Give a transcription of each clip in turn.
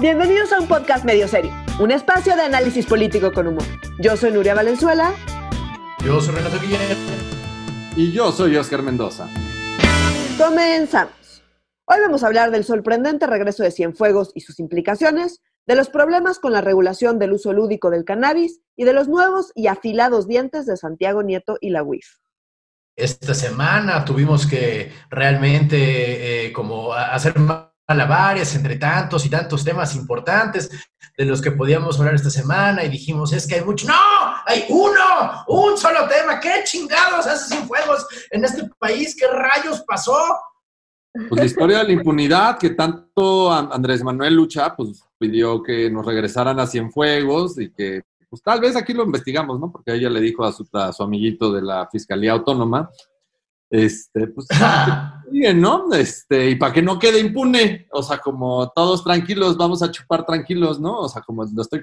Bienvenidos a un podcast medio serio, un espacio de análisis político con humor. Yo soy Nuria Valenzuela. Yo soy Renato Guillermo. Y yo soy Oscar Mendoza. Comenzamos. Hoy vamos a hablar del sorprendente regreso de Cienfuegos y sus implicaciones, de los problemas con la regulación del uso lúdico del cannabis y de los nuevos y afilados dientes de Santiago Nieto y la UIF. Esta semana tuvimos que realmente eh, como hacer malabares entre tantos y tantos temas importantes de los que podíamos hablar esta semana y dijimos, es que hay mucho, no, hay uno, un solo tema, ¿qué chingados hace sin fuegos en este país? ¿Qué rayos pasó? Pues la historia de la impunidad que tanto Andrés Manuel Lucha pues pidió que nos regresaran a Cienfuegos y que pues tal vez aquí lo investigamos, ¿no? Porque ella le dijo a su, a su amiguito de la Fiscalía Autónoma este, pues, ¿no? Este, y para que no quede impune, o sea, como todos tranquilos, vamos a chupar tranquilos, ¿no? O sea, como lo estoy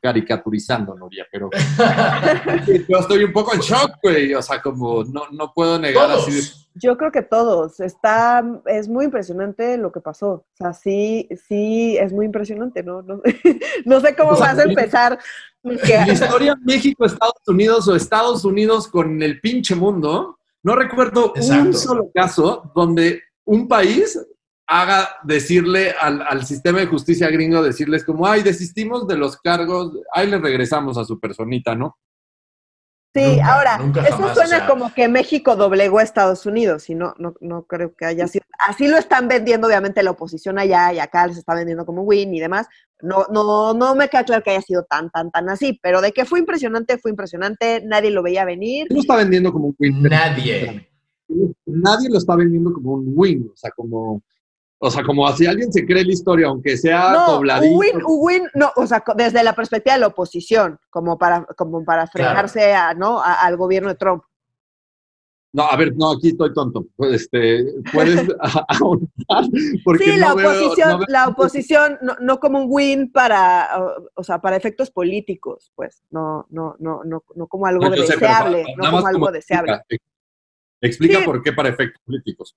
caricaturizando, Nuria, pero yo estoy un poco en shock, güey, o sea, como no, no puedo negar así. Yo creo que todos, está, es muy impresionante lo que pasó, o sea, sí, sí, es muy impresionante, ¿no? No, no sé cómo vas a empezar. La historia México-Estados Unidos o Estados Unidos con el pinche mundo, no recuerdo un solo caso donde un país haga decirle al, sistema de justicia gringo, decirles como, ay, desistimos de los cargos, ahí le regresamos a su personita, ¿no? Sí, ahora, eso suena como que México doblegó a Estados Unidos y no, no, no creo que haya sido. Así lo están vendiendo, obviamente, la oposición allá y acá les está vendiendo como win y demás. No, no, no me queda claro que haya sido tan, tan, tan así, pero de que fue impresionante, fue impresionante, nadie lo veía venir. No está vendiendo como un win. Nadie. Nadie lo está vendiendo como un win, o sea, como o sea, como si alguien se cree la historia, aunque sea no, Un win, win, no, o sea, desde la perspectiva de la oposición, como para, como para frenarse a, ¿no? al gobierno de Trump. No, a ver, no, aquí estoy tonto. Este, puedes ahondar porque sí, la oposición, la oposición, no, no, como un win para, o, sea, para efectos políticos, pues, no, no, no, no, no como algo deseable, no como algo deseable. Explica, por qué para efectos políticos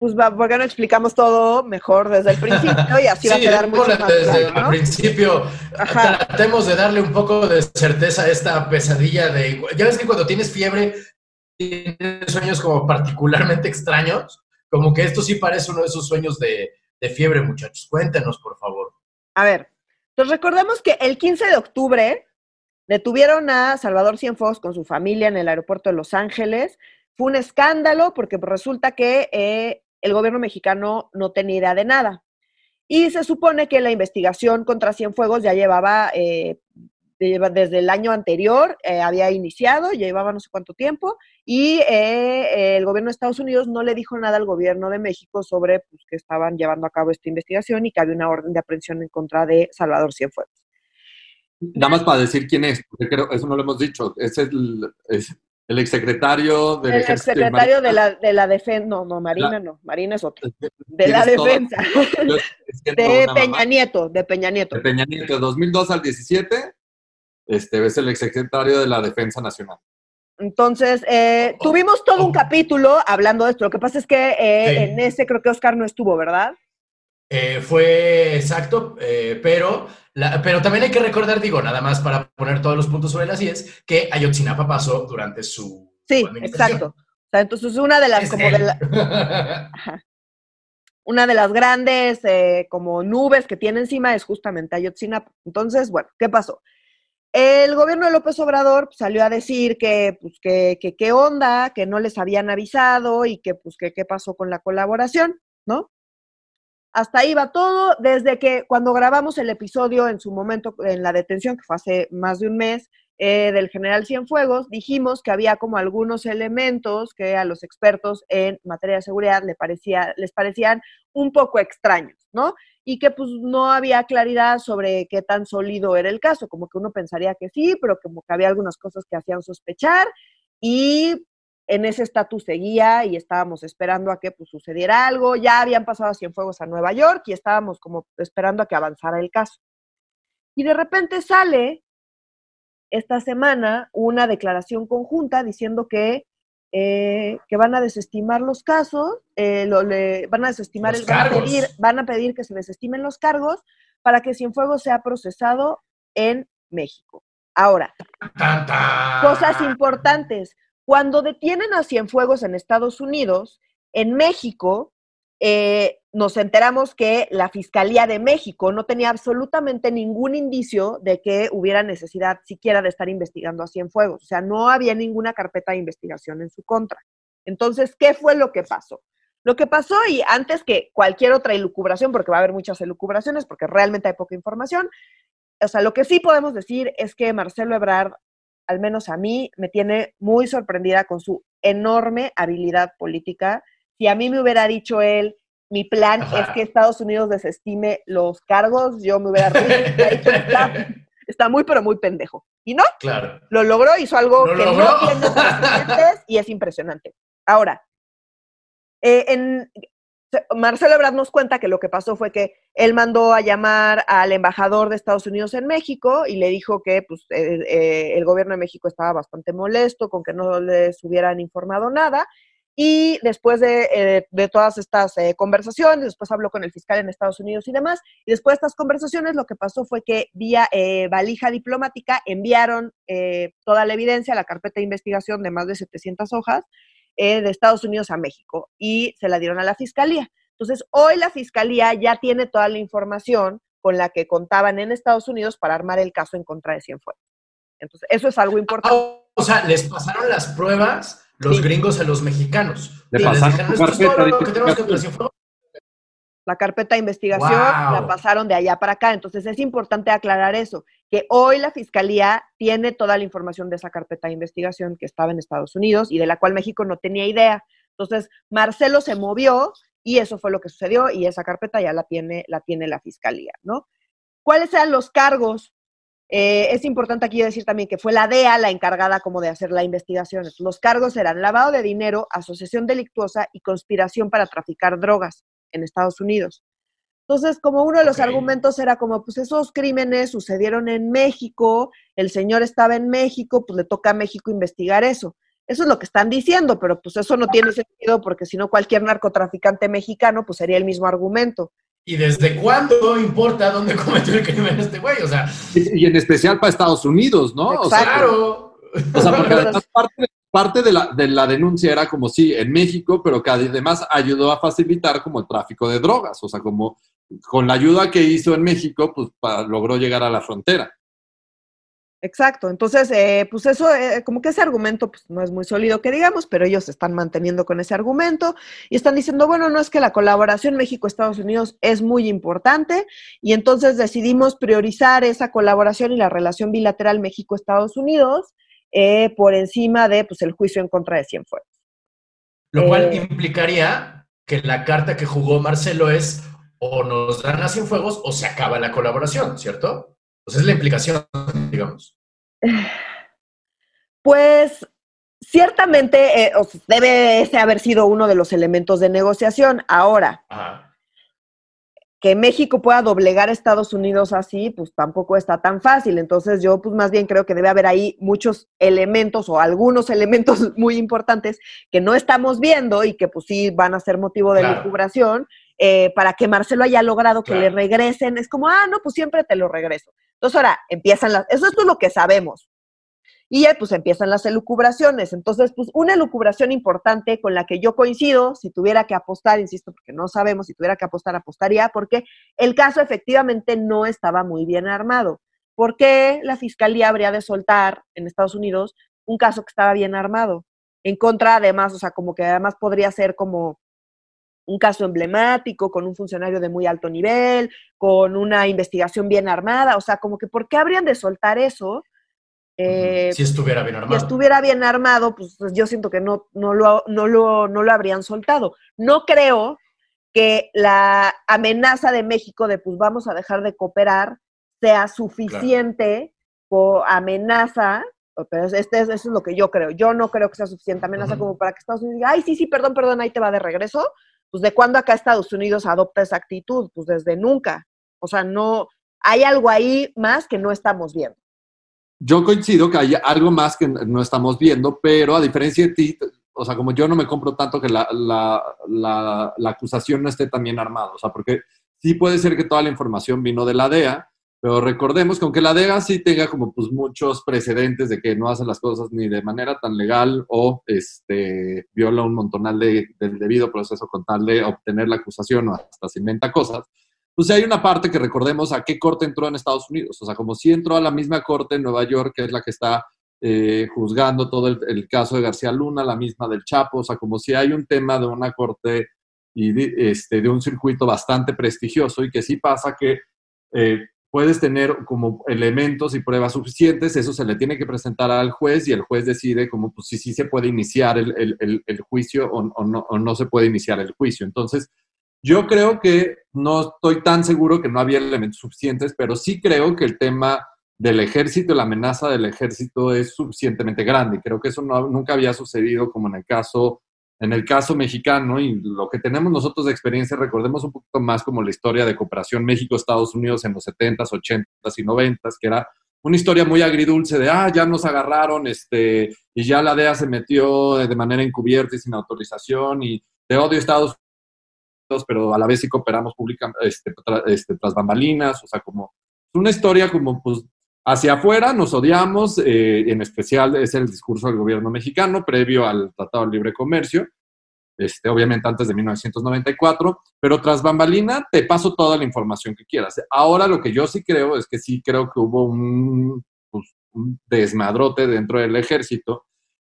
pues ¿por qué no explicamos todo mejor desde el principio y así va a quedar mucho más desde el principio. Tratemos de darle un poco de certeza a esta pesadilla de... Ya ves que cuando tienes fiebre, tienes sueños como particularmente extraños, como que esto sí parece uno de esos sueños de, de fiebre, muchachos. Cuéntenos, por favor. A ver, pues recordemos que el 15 de octubre detuvieron a Salvador Cienfuegos con su familia en el aeropuerto de Los Ángeles. Fue un escándalo porque resulta que eh, el gobierno mexicano no tenía idea de nada. Y se supone que la investigación contra Cienfuegos ya llevaba, eh, desde el año anterior, eh, había iniciado, ya llevaba no sé cuánto tiempo, y eh, el gobierno de Estados Unidos no le dijo nada al gobierno de México sobre pues, que estaban llevando a cabo esta investigación y que había una orden de aprehensión en contra de Salvador Cienfuegos. Nada más para decir quién es, porque creo, eso no lo hemos dicho, es el, es el exsecretario del El exsecretario de la, de la defensa, no, no, Marina no, Marina es otro. De la defensa. de Peña Nieto, de Peña Nieto. De Peña Nieto, de 2002 al 17, este, es el exsecretario de la Defensa Nacional. Entonces, eh, tuvimos todo un capítulo hablando de esto. Lo que pasa es que eh, en ese creo que Oscar no estuvo, ¿verdad? Eh, fue exacto, eh, pero, pero también hay que recordar, digo, nada más para poner todos los puntos sobre las IES, que Ayotzinapa pasó durante su. Sí, exacto. O sea, entonces una de las, como una de las grandes eh, como nubes que tiene encima es justamente Ayotzinapa. Entonces, bueno, ¿qué pasó? El gobierno de López Obrador salió a decir que, pues, que, que, qué onda, que no les habían avisado y que, pues, que qué pasó con la colaboración, ¿no? Hasta ahí va todo, desde que cuando grabamos el episodio en su momento en la detención, que fue hace más de un mes, eh, del general Cienfuegos, dijimos que había como algunos elementos que a los expertos en materia de seguridad les, les parecían un poco extraños, ¿no? Y que pues no había claridad sobre qué tan sólido era el caso, como que uno pensaría que sí, pero como que había algunas cosas que hacían sospechar y en ese estatus seguía y estábamos esperando a que pues, sucediera algo. Ya habían pasado a Cienfuegos a Nueva York y estábamos como esperando a que avanzara el caso. Y de repente sale esta semana una declaración conjunta diciendo que, eh, que van a desestimar los casos, eh, lo, le, van a desestimar, el, van, a pedir, van a pedir que se desestimen los cargos para que Cienfuegos sea procesado en México. Ahora, cosas importantes. Cuando detienen a Cienfuegos en Estados Unidos, en México, eh, nos enteramos que la Fiscalía de México no tenía absolutamente ningún indicio de que hubiera necesidad siquiera de estar investigando a Cienfuegos. O sea, no había ninguna carpeta de investigación en su contra. Entonces, ¿qué fue lo que pasó? Lo que pasó, y antes que cualquier otra elucubración, porque va a haber muchas elucubraciones, porque realmente hay poca información, o sea, lo que sí podemos decir es que Marcelo Ebrard, al menos a mí, me tiene muy sorprendida con su enorme habilidad política. Si a mí me hubiera dicho él, mi plan es que Estados Unidos desestime los cargos, yo me hubiera dicho, está, está, muy, pero muy pendejo. Y no, claro. lo logró, hizo algo que no tiene precedentes y es impresionante. Ahora, eh, en, Marcelo Ebrard nos cuenta que lo que pasó fue que él mandó a llamar al embajador de Estados Unidos en México y le dijo que pues, eh, eh, el gobierno de México estaba bastante molesto con que no les hubieran informado nada. Y después de, de todas estas conversaciones, después habló con el fiscal en Estados Unidos y demás, y después de estas conversaciones lo que pasó fue que vía valija diplomática enviaron toda la evidencia, la carpeta de investigación de más de 700 hojas, eh, de Estados Unidos a México y se la dieron a la fiscalía. Entonces, hoy la fiscalía ya tiene toda la información con la que contaban en Estados Unidos para armar el caso en contra de Cienfuegos. Entonces, eso es algo importante. o sea, les pasaron las pruebas los gringos a los mexicanos. Le pasaron la carpeta de investigación la pasaron de allá para acá. Entonces es importante aclarar eso, que hoy la Fiscalía tiene toda la información de esa carpeta de investigación que estaba en Estados Unidos y de la cual México no tenía idea. Entonces Marcelo se movió y eso fue lo que sucedió y esa carpeta ya la tiene, la tiene la Fiscalía, ¿no? ¿Cuáles eran los cargos? Eh, es importante aquí decir también que fue la DEA la encargada como de hacer la investigación. Los cargos eran lavado de dinero, asociación delictuosa y conspiración para traficar drogas en Estados Unidos. Entonces, como uno de los argumentos era como, pues esos crímenes sucedieron en México, el señor estaba en México, pues le toca a México investigar eso. Eso es lo que están diciendo, pero pues eso no tiene sentido porque si no cualquier narcotraficante mexicano pues sería el mismo argumento. ¿Y desde cuándo importa dónde cometió el crimen este güey? O sea, y, en especial para Estados Unidos, ¿no? claro. O sea, porque además parte, parte de la, de la denuncia era como sí, en México, pero que además ayudó a facilitar como el tráfico de drogas, o sea, como con la ayuda que hizo en México, pues logró llegar a la frontera. Exacto, entonces, eh, pues eso, eh, como que ese argumento pues, no es muy sólido que digamos, pero ellos se están manteniendo con ese argumento y están diciendo, bueno, no es que la colaboración México-Estados Unidos es muy importante y entonces decidimos priorizar esa colaboración y la relación bilateral México-Estados Unidos eh, por encima de pues, el juicio en contra de Cienfuegos. Lo cual eh, implicaría que la carta que jugó Marcelo es o nos dan a Cienfuegos o se acaba la colaboración, ¿cierto? Pues es la implicación, digamos. Pues ciertamente eh, debe ese haber sido uno de los elementos de negociación. Ahora, que México pueda doblegar a Estados Unidos así, pues tampoco está tan fácil. Entonces yo pues más bien creo que debe haber ahí muchos elementos o algunos elementos muy importantes que no estamos viendo y que pues sí van a ser motivo de claro. Eh, para que Marcelo haya logrado que le regresen. Es como, ah, no, pues siempre te lo regreso. Entonces ahora empiezan las, eso es todo lo que sabemos. Y ya pues empiezan las elucubraciones. Entonces, pues una elucubración importante con la que yo coincido, si tuviera que apostar, insisto, porque no sabemos, si tuviera que apostar, apostaría, porque el caso efectivamente no estaba muy bien armado. ¿Por qué la fiscalía habría de soltar en Estados Unidos un caso que estaba bien armado? En contra, además, o sea, como que además podría ser como un caso emblemático, con un funcionario de muy alto nivel, con una investigación bien armada, o sea, como que ¿por qué habrían de soltar eso? Eh, si estuviera bien armado. Si estuviera bien armado, pues, pues yo siento que no, no, lo, no, lo, no lo habrían soltado. No creo que la amenaza de México de pues vamos a dejar de cooperar sea suficiente o amenaza, pero este, eso es lo que yo creo. Yo no creo que sea suficiente amenaza como para que Estados Unidos diga, ay, sí, sí, perdón, perdón, ahí te va de regreso. Pues de cuándo acá Estados Unidos adopta esa actitud? Pues desde nunca. O sea, no, hay algo ahí más que no estamos viendo. Yo coincido que hay algo más que no estamos viendo, pero a diferencia de ti, o sea, como yo no me compro tanto que la, la, la, acusación no esté tan bien armada, o sea, porque sí puede ser que toda la información vino de la DEA, pero recordemos que aunque la DEA sí tenga como pues muchos precedentes de que no hace las cosas ni de manera tan legal o este, viola un montonal de, del debido proceso con tal de obtener la acusación o hasta se inventa cosas, pues hay una parte que recordemos a qué corte entró en Estados Unidos. O sea, como si entró a la misma corte en Nueva York, que es la que está eh, juzgando todo el, caso de García Luna, la misma del Chapo, o sea, como si hay un tema de una corte y de, este, de un circuito bastante prestigioso y que sí pasa que eh, puedes tener como elementos y pruebas suficientes, eso se le tiene que presentar al juez y el juez decide como pues, si sí se puede iniciar el, el, juicio o, no, o, no, se puede iniciar el juicio. Entonces, yo creo que no estoy tan seguro que no había elementos suficientes, pero sí creo que el tema del ejército, la amenaza del ejército es suficientemente grande. Creo que eso nunca había sucedido como en el caso en el caso mexicano y lo que tenemos nosotros de experiencia, recordemos un poquito más como la historia de cooperación México-Estados Unidos en los 70s, 80s y 90s, que era una historia muy agridulce de, ah, ya nos agarraron, este, y ya la DEA se metió de manera encubierta y sin autorización, y de odio Estados Unidos, pero a la vez sí cooperamos públicamente, este, este, tras bambalinas, o sea, como, una historia como, pues, hacia afuera nos odiamos, eh, en especial es el discurso del gobierno mexicano previo al Tratado de Libre Comercio, este, obviamente antes de 1994, pero tras bambalina te paso toda la información que quieras. Ahora lo que yo sí creo es que sí creo que hubo un, pues, un desmadrote dentro del ejército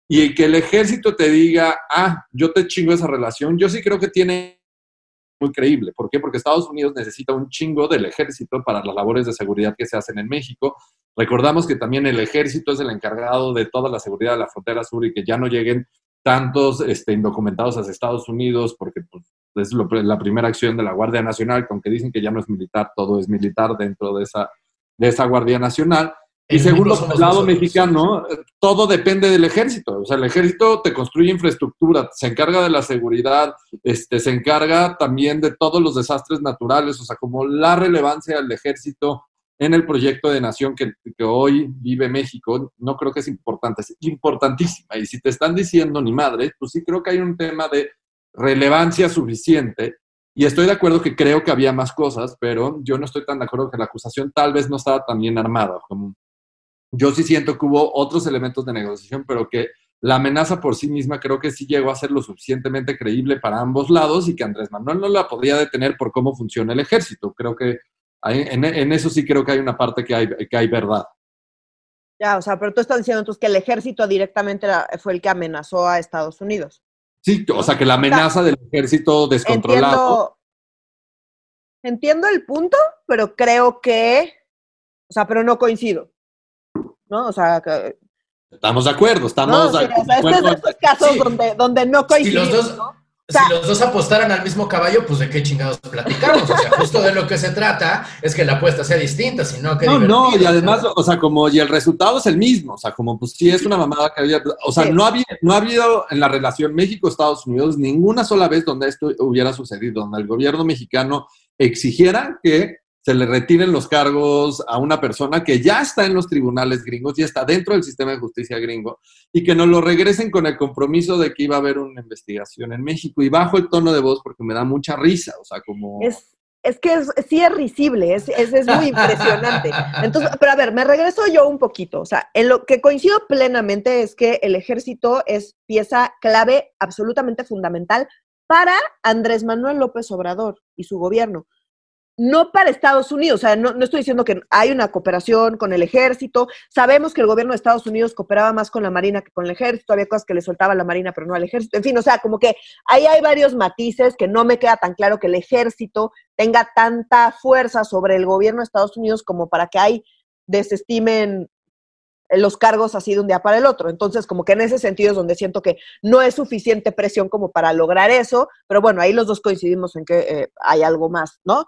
y que el ejército te diga, ah, yo te chingo esa relación, yo sí creo que tiene muy creíble. ¿Por qué? Porque Estados Unidos necesita un chingo del ejército para las labores de seguridad que se hacen en México. Recordamos que también el ejército es el encargado de toda la seguridad de la frontera sur y que ya no lleguen tantos este, indocumentados hacia Estados Unidos, porque pues, es la primera acción de la Guardia Nacional, aunque dicen que ya no es militar, todo es militar dentro de esa, de esa Guardia Nacional. Y segundo, el lado mexicano, todo depende del ejército. O sea, el ejército te construye infraestructura, se encarga de la seguridad, este, se encarga también de todos los desastres naturales. O sea, como la relevancia del ejército en el proyecto de nación que, que hoy vive México, no creo que es importante, es importantísima. Y si te están diciendo ni madre, pues sí creo que hay un tema de relevancia suficiente y estoy de acuerdo que creo que había más cosas, pero yo no estoy tan de acuerdo que la acusación tal vez no estaba tan bien armada como, yo sí siento que hubo otros elementos de negociación, pero que la amenaza por sí misma creo que sí llegó a ser lo suficientemente creíble para ambos lados y que Andrés Manuel no la podría detener por cómo funciona el ejército. Creo que en, eso sí creo que hay una parte que hay, que hay verdad. Ya, o sea, pero tú estás diciendo entonces que el ejército directamente fue el que amenazó a Estados Unidos. Sí, o sea, que la amenaza del ejército descontrolado. entiendo el punto, pero creo que, o sea, pero no coincido. ¿No? O sea, que, Estamos de acuerdo, estamos de acuerdo. de estos casos donde, donde no coinciden, si los dos, si los dos apostaran al mismo caballo, pues de qué chingados platicamos. O sea, justo de lo que se trata es que la apuesta sea distinta, sino que. No, no, y además, o sea, como, y el resultado es el mismo. O sea, como, pues sí es una mamada que había. O sea, no, había, no ha habido en la relación México-Estados Unidos ninguna sola vez donde esto hubiera sucedido, donde el gobierno mexicano exigiera que se le retiren los cargos a una persona que ya está en los tribunales gringos, ya está dentro del sistema de justicia gringo, y que nos lo regresen con el compromiso de que iba a haber una investigación en México. Y bajo el tono de voz porque me da mucha risa, o sea, como... Es, es que sí es risible, es, es, es muy impresionante. Entonces, pero a ver, me regreso yo un poquito. O sea, en lo que coincido plenamente es que el ejército es pieza clave, absolutamente fundamental para Andrés Manuel López Obrador y su gobierno no para Estados Unidos, o sea, no, estoy diciendo que hay una cooperación con el ejército, sabemos que el gobierno de Estados Unidos cooperaba más con la Marina que con el ejército, había cosas que le soltaba la Marina pero no al ejército, en fin, o sea, como que ahí hay varios matices que no me queda tan claro que el ejército tenga tanta fuerza sobre el gobierno de Estados Unidos como para que ahí desestimen los cargos así de un día para el otro. Entonces, como que en ese sentido es donde siento que no es suficiente presión como para lograr eso, pero bueno, ahí los dos coincidimos en que eh, hay algo más, ¿no?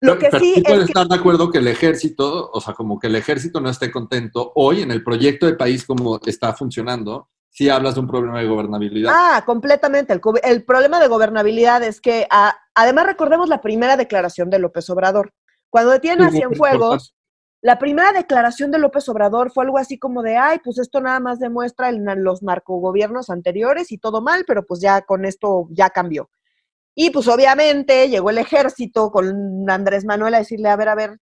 Lo que sí, puede estar de acuerdo que el ejército, o sea, como que el ejército no esté contento hoy en el proyecto de país como está funcionando, si hablas de un problema de gobernabilidad. Ah, completamente. El, problema de gobernabilidad es que, además recordemos la primera declaración de López Obrador. Cuando detienen a Cienfuegos, la primera declaración de López Obrador fue algo así como de, ay, pues esto nada más demuestra los narcogobiernos anteriores y todo mal, pero pues ya con esto ya cambió. Y pues obviamente llegó el ejército con Andrés Manuel a decirle, a ver, a ver,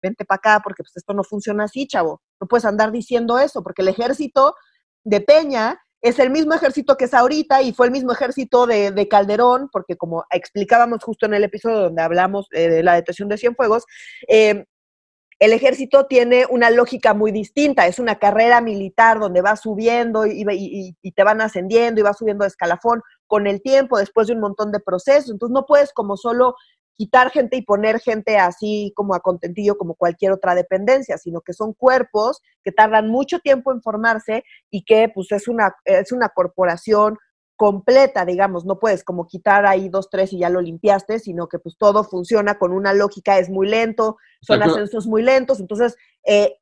vente para acá, porque pues esto no funciona así, chavo. No puedes andar diciendo eso, porque el ejército de Peña es el mismo ejército que es ahorita y fue el mismo ejército de, Calderón, porque como explicábamos justo en el episodio donde hablamos eh, de la detención de Cienfuegos, eh, el ejército tiene una lógica muy distinta, es una carrera militar donde va subiendo y, y, te van ascendiendo y va subiendo de escalafón con el tiempo, después de un montón de procesos. Entonces no puedes como solo quitar gente y poner gente así como a contentillo como cualquier otra dependencia, sino que son cuerpos que tardan mucho tiempo en formarse y que pues es una, es una corporación completa, digamos, no puedes como quitar ahí dos, tres y ya lo limpiaste, sino que pues todo funciona con una lógica, es muy lento, son ascensos muy lentos, entonces eh,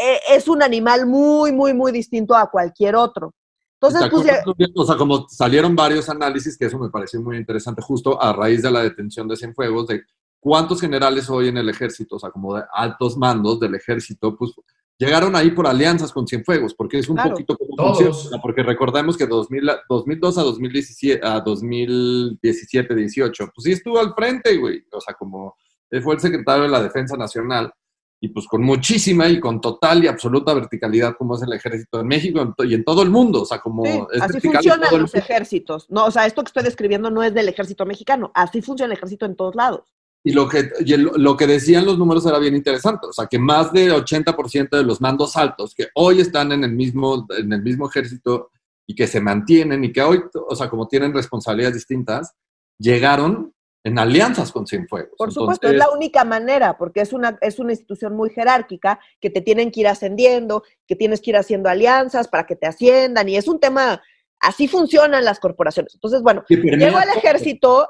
eh, es un animal muy, muy, muy distinto a cualquier otro. Entonces, pues, o sea, como salieron varios análisis, que eso me pareció muy interesante, justo a raíz de la detención de Cienfuegos, de cuántos generales hoy en el ejército, o sea, como de altos mandos del ejército, pues llegaron ahí por alianzas con Cienfuegos, porque es un poquito como funciona, porque recordemos que 2000, 2002 a 2017, a 2017, 18, pues sí estuvo al frente, güey, o sea, como fue el secretario de la Defensa Nacional, y pues con muchísima y con total y absoluta verticalidad como es el ejército en México y en todo el mundo, o sea, como... así funcionan los ejércitos, no, o sea, esto que estoy describiendo no es del ejército mexicano, así funciona el ejército en todos lados. Y lo que, lo que decían los números era bien interesante, o sea, que más del 80% de los mandos altos que hoy están en el, mismo, en el mismo ejército y que se mantienen y que hoy, o sea, como tienen responsabilidades distintas, llegaron en alianzas con Cienfuegos. Por supuesto, es la única manera, porque es una, es una institución muy jerárquica, que te tienen que ir ascendiendo, que tienes que ir haciendo alianzas para que te asciendan, y es un tema, así funcionan las corporaciones. Entonces, bueno, llegó al ejército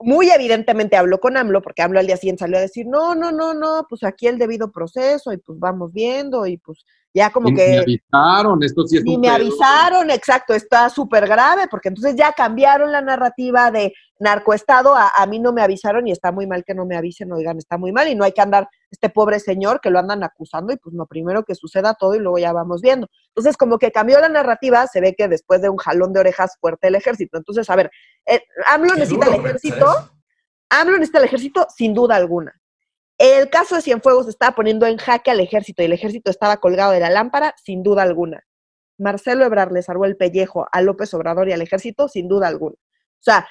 muy evidentemente habló con AMLO, porque AMLO al día siguiente salió a decir, no, no, no, no, pues aquí el debido proceso y pues vamos viendo y pues ya como que... Me avisaron, esto sí es Y me avisaron, exacto, está súper grave, porque entonces ya cambiaron la narrativa de narcoestado a, a mí no me avisaron y está muy mal que no me avisen, oigan, está muy mal y no hay que andar este pobre señor que lo andan acusando y pues lo primero que suceda todo y luego ya vamos viendo. Entonces como que cambió la narrativa, se ve que después de un jalón de orejas fuerte el ejército. Entonces, a ver, eh, AMLO necesita el ejército, AMLO necesita el ejército sin duda alguna. El caso de Cienfuegos estaba poniendo en jaque al ejército y el ejército estaba colgado de la lámpara, sin duda alguna. Marcelo Ebrard le salvó el pellejo a López Obrador y al ejército, sin duda alguna. O sea,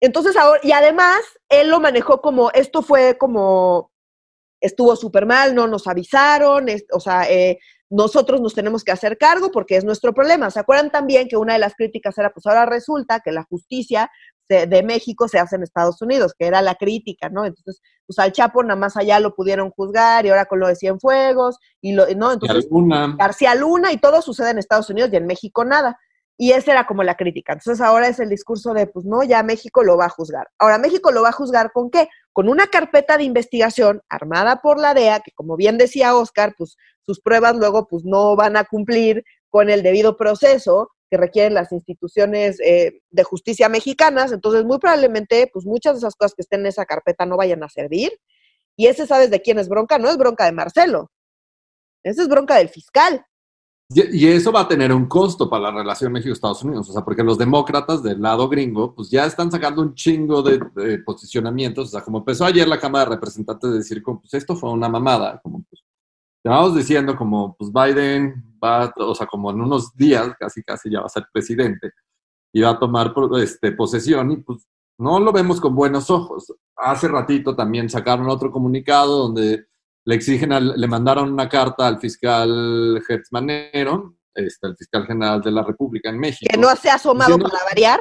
entonces ahora, y además, él lo manejó como, esto fue como, estuvo súper mal, no nos avisaron, o sea, eh, nosotros nos tenemos que hacer cargo porque es nuestro problema. ¿Se acuerdan también que una de las críticas era, pues ahora resulta que la justicia de, México se hace en Estados Unidos, que era la crítica, ¿no? Entonces, pues al Chapo nada más allá lo pudieron juzgar y ahora con lo de Cienfuegos y lo, ¿no? Entonces, García Luna y todo sucede en Estados Unidos y en México nada. Y esa era como la crítica. Entonces ahora es el discurso de, pues no, ya México lo va a juzgar. Ahora, México lo va a juzgar con qué? Con una carpeta de investigación armada por la DEA, que como bien decía Oscar, pues sus pruebas luego pues no van a cumplir con el debido proceso que requieren las instituciones eh, de justicia mexicanas, entonces muy probablemente pues muchas de esas cosas que estén en esa carpeta no vayan a servir. Y ese, ¿sabes de quién es bronca? No es bronca de Marcelo, esa es bronca del fiscal. Y, eso va a tener un costo para la relación México-Estados Unidos, o sea, porque los demócratas del lado gringo, pues ya están sacando un chingo de, posicionamientos, o sea, como empezó ayer la Cámara de Representantes a decir, pues esto fue una mamada, como pues, vamos diciendo como, pues Biden va, o sea, como en unos días, casi casi ya va a ser presidente, y va a tomar este, posesión, y pues no lo vemos con buenos ojos. Hace ratito también sacaron otro comunicado donde le exigen, le mandaron una carta al fiscal Hertz Manero, este, el fiscal general de la República en México. Que no se ha asomado para variar.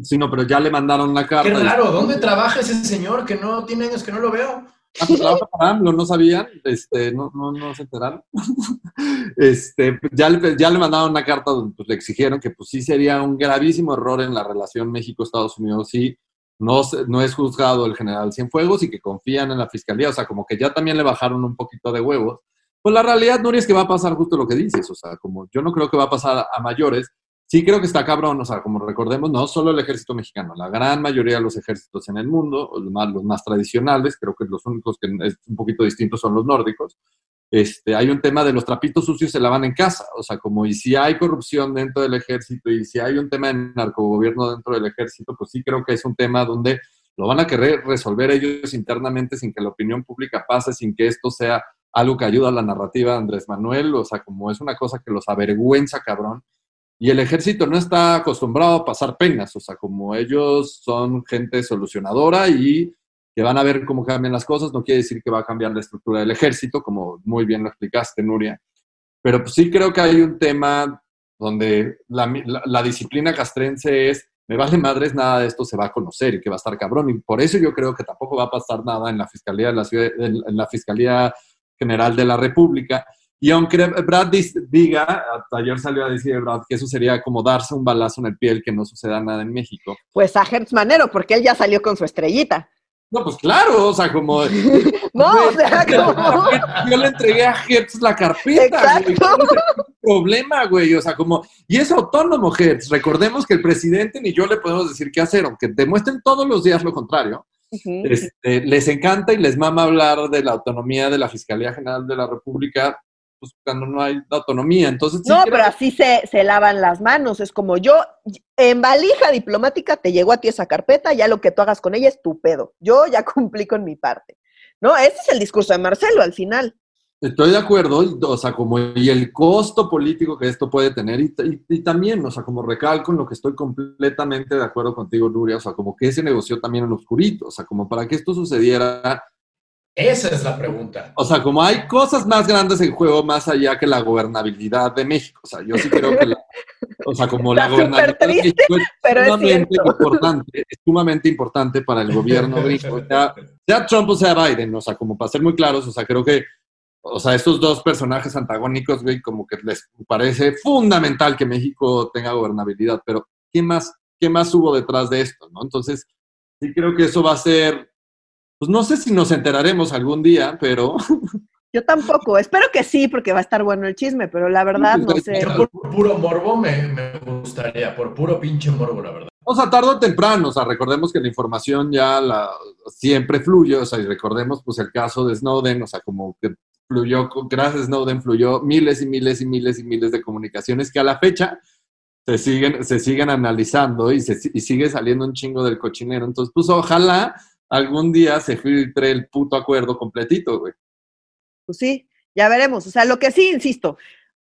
Sí, no, pero ya le mandaron la carta. Qué raro, ¿dónde trabaja ese señor que no tiene años que no lo veo? Pues para AMLO, no sabían, este, no, no, no se enteraron. este, ya, le, ya le mandaron una carta donde pues, le exigieron que pues sí sería un gravísimo error en la relación México-Estados Unidos si no, no es juzgado el general Cienfuegos y que confían en la fiscalía, o sea, como que ya también le bajaron un poquito de huevos. Pues la realidad, Nuri, es que va a pasar justo lo que dices, o sea, como yo no creo que va a pasar a mayores, sí creo que está cabrón, o sea, como recordemos, no solo el ejército mexicano, la gran mayoría de los ejércitos en el mundo, los más, los más tradicionales, creo que los únicos que es un poquito distintos son los nórdicos, este, hay un tema de los trapitos sucios se lavan en casa, o sea, como y si hay corrupción dentro del ejército y si hay un tema de narcogobierno dentro del ejército, pues sí creo que es un tema donde lo van a querer resolver ellos internamente sin que la opinión pública pase, sin que esto sea algo que ayuda a la narrativa de Andrés Manuel, o sea, como es una cosa que los avergüenza, cabrón. Y el ejército no está acostumbrado a pasar penas, o sea, como ellos son gente solucionadora y que van a ver cómo cambian las cosas, no quiere decir que va a cambiar la estructura del ejército, como muy bien lo explicaste, Nuria. Pero pues sí creo que hay un tema donde la, disciplina castrense es, me vale madres, nada de esto se va a conocer y que va a estar cabrón. Y por eso yo creo que tampoco va a pasar nada en la Fiscalía, de la, ciudad, en la Fiscalía General de la República. Y aunque Brad diga, ayer salió a decir Brad que eso sería como darse un balazo en el piel que no suceda nada en México. Pues a Hertz Manero, porque él ya salió con su estrellita. No, pues claro, o sea, como. no, o sea, como. Yo le entregué a Hertz la carpeta, güey. problema, güey. O sea, como. Y es autónomo, Hertz. Recordemos que el presidente ni yo le podemos decir qué hacer, aunque demuestren todos los días lo contrario. Este, les encanta y les mama hablar de la autonomía de la Fiscalía General de la República pues cuando no hay autonomía. Entonces, no, pero así se, se, lavan las manos. Es como yo, en valija diplomática te llegó a ti esa carpeta, ya lo que tú hagas con ella es tu pedo. Yo ya cumplí con mi parte. ¿No? Ese es el discurso de Marcelo al final. Estoy de acuerdo, o sea, como y el costo político que esto puede tener, y, y, también, o sea, como recalco en lo que estoy completamente de acuerdo contigo, Nuria, o sea, como que se negoció también en oscurito, o sea, como para que esto sucediera, esa es la pregunta. O sea, como hay cosas más grandes en juego más allá que la gobernabilidad de México. O sea, yo sí creo que la, o sea, como la gobernabilidad de México es sumamente importante, es sumamente importante para el gobierno gringo, sea, sea Trump o sea Biden, o sea, como para ser muy claros, o sea, creo que, o sea, estos dos personajes antagónicos, güey, como que les parece fundamental que México tenga gobernabilidad, pero ¿qué más, qué más hubo detrás de esto, no? Entonces, sí creo que eso va a ser pues no sé si nos enteraremos algún día, pero... Yo tampoco, espero que sí, porque va a estar bueno el chisme, pero la verdad no sé. por puro morbo me, gustaría, por puro pinche morbo, la verdad. O sea, tarde o temprano, o sea, recordemos que la información ya la, siempre fluye, o sea, y recordemos pues el caso de Snowden, o sea, como que fluyó, gracias a Snowden fluyó miles y miles y miles y miles de comunicaciones que a la fecha se siguen, se siguen analizando y, se, y sigue saliendo un chingo del cochinero. Entonces, pues ojalá algún día se filtre el puto acuerdo completito, güey. Pues sí, ya veremos. O sea, lo que sí, insisto,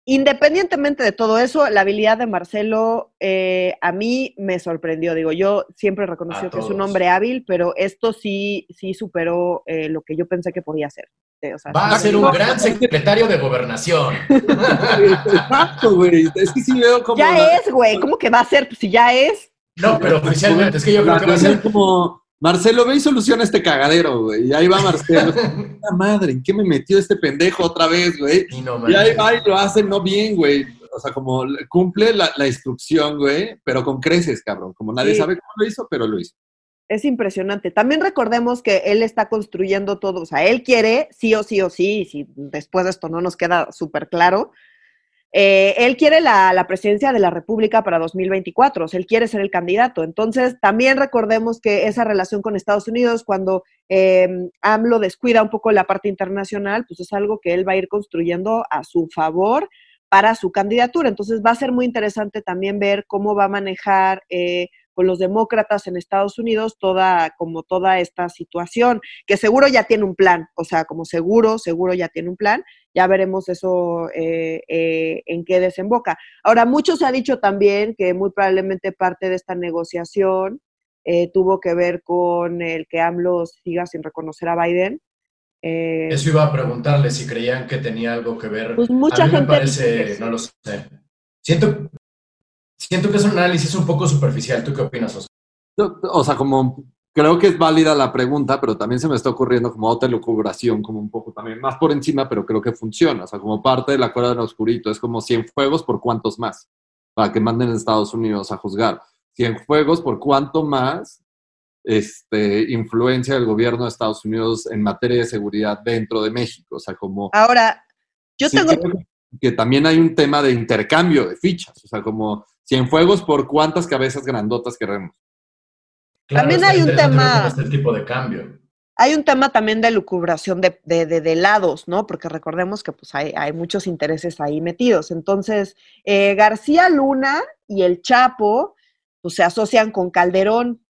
independientemente de todo eso, la habilidad de Marcelo eh, a mí me sorprendió. Digo, yo siempre he reconocido que es un hombre hábil, pero esto sí, sí superó eh, lo que yo pensé que podía hacer. Eh, Va a ser un gran secretario de gobernación. Exacto, güey. Es que sí veo como. Ya es, güey. ¿Cómo que va a ser? Pues si ya es. No, pero oficialmente, es que yo creo que va a ser como Marcelo, ve y soluciona este cagadero, güey. Y ahí va Marcelo. ¡La madre! ¿En qué me metió este pendejo otra vez, güey? Y, ahí va y lo hace no bien, güey. O sea, como cumple la, instrucción, güey, pero con creces, cabrón. Como nadie sabe cómo lo hizo, pero lo hizo. Es impresionante. También recordemos que él está construyendo todo. O sea, él quiere, sí o sí o sí, y si después de esto no nos queda súper claro, eh, él quiere la, presidencia de la República para 2024, o sea, él quiere ser el candidato. Entonces, también recordemos que esa relación con Estados Unidos, cuando eh, AMLO descuida un poco la parte internacional, pues es algo que él va a ir construyendo a su favor para su candidatura. Entonces, va a ser muy interesante también ver cómo va a manejar eh, con los demócratas en Estados Unidos toda, como toda esta situación, que seguro ya tiene un plan, o sea, como seguro, seguro ya tiene un plan, ya veremos eso eh, eh, en qué desemboca. Ahora, muchos ha dicho también que muy probablemente parte de esta negociación eh, tuvo que ver con el que AMLO siga sin reconocer a Biden. Eso iba a preguntarle si creían que tenía algo que ver. Pues mucha a mí me parece, no lo sé. Siento, Siento que es un análisis un poco superficial. ¿Tú qué opinas, Oscar? O sea, como creo que es válida la pregunta, pero también se me está ocurriendo como otra lucubración, como un poco también más por encima, pero creo que funciona. O sea, como parte de la cuerda en oscurito, es como 100 fuegos por cuántos más, para que manden a Estados Unidos a juzgar. 100 fuegos por cuánto más este, influencia del gobierno de Estados Unidos en materia de seguridad dentro de México. O sea, como... Ahora, yo tengo... que también hay un tema de intercambio de fichas, o sea, como Cienfuegos por cuántas cabezas grandotas queremos. También hay un tema. Este tipo de cambio. hay un tema también de lucubración de, de, de, lados, ¿no? Porque recordemos que pues hay, hay muchos intereses ahí metidos. Entonces, eh, García Luna y el Chapo, pues se asocian con Calderón,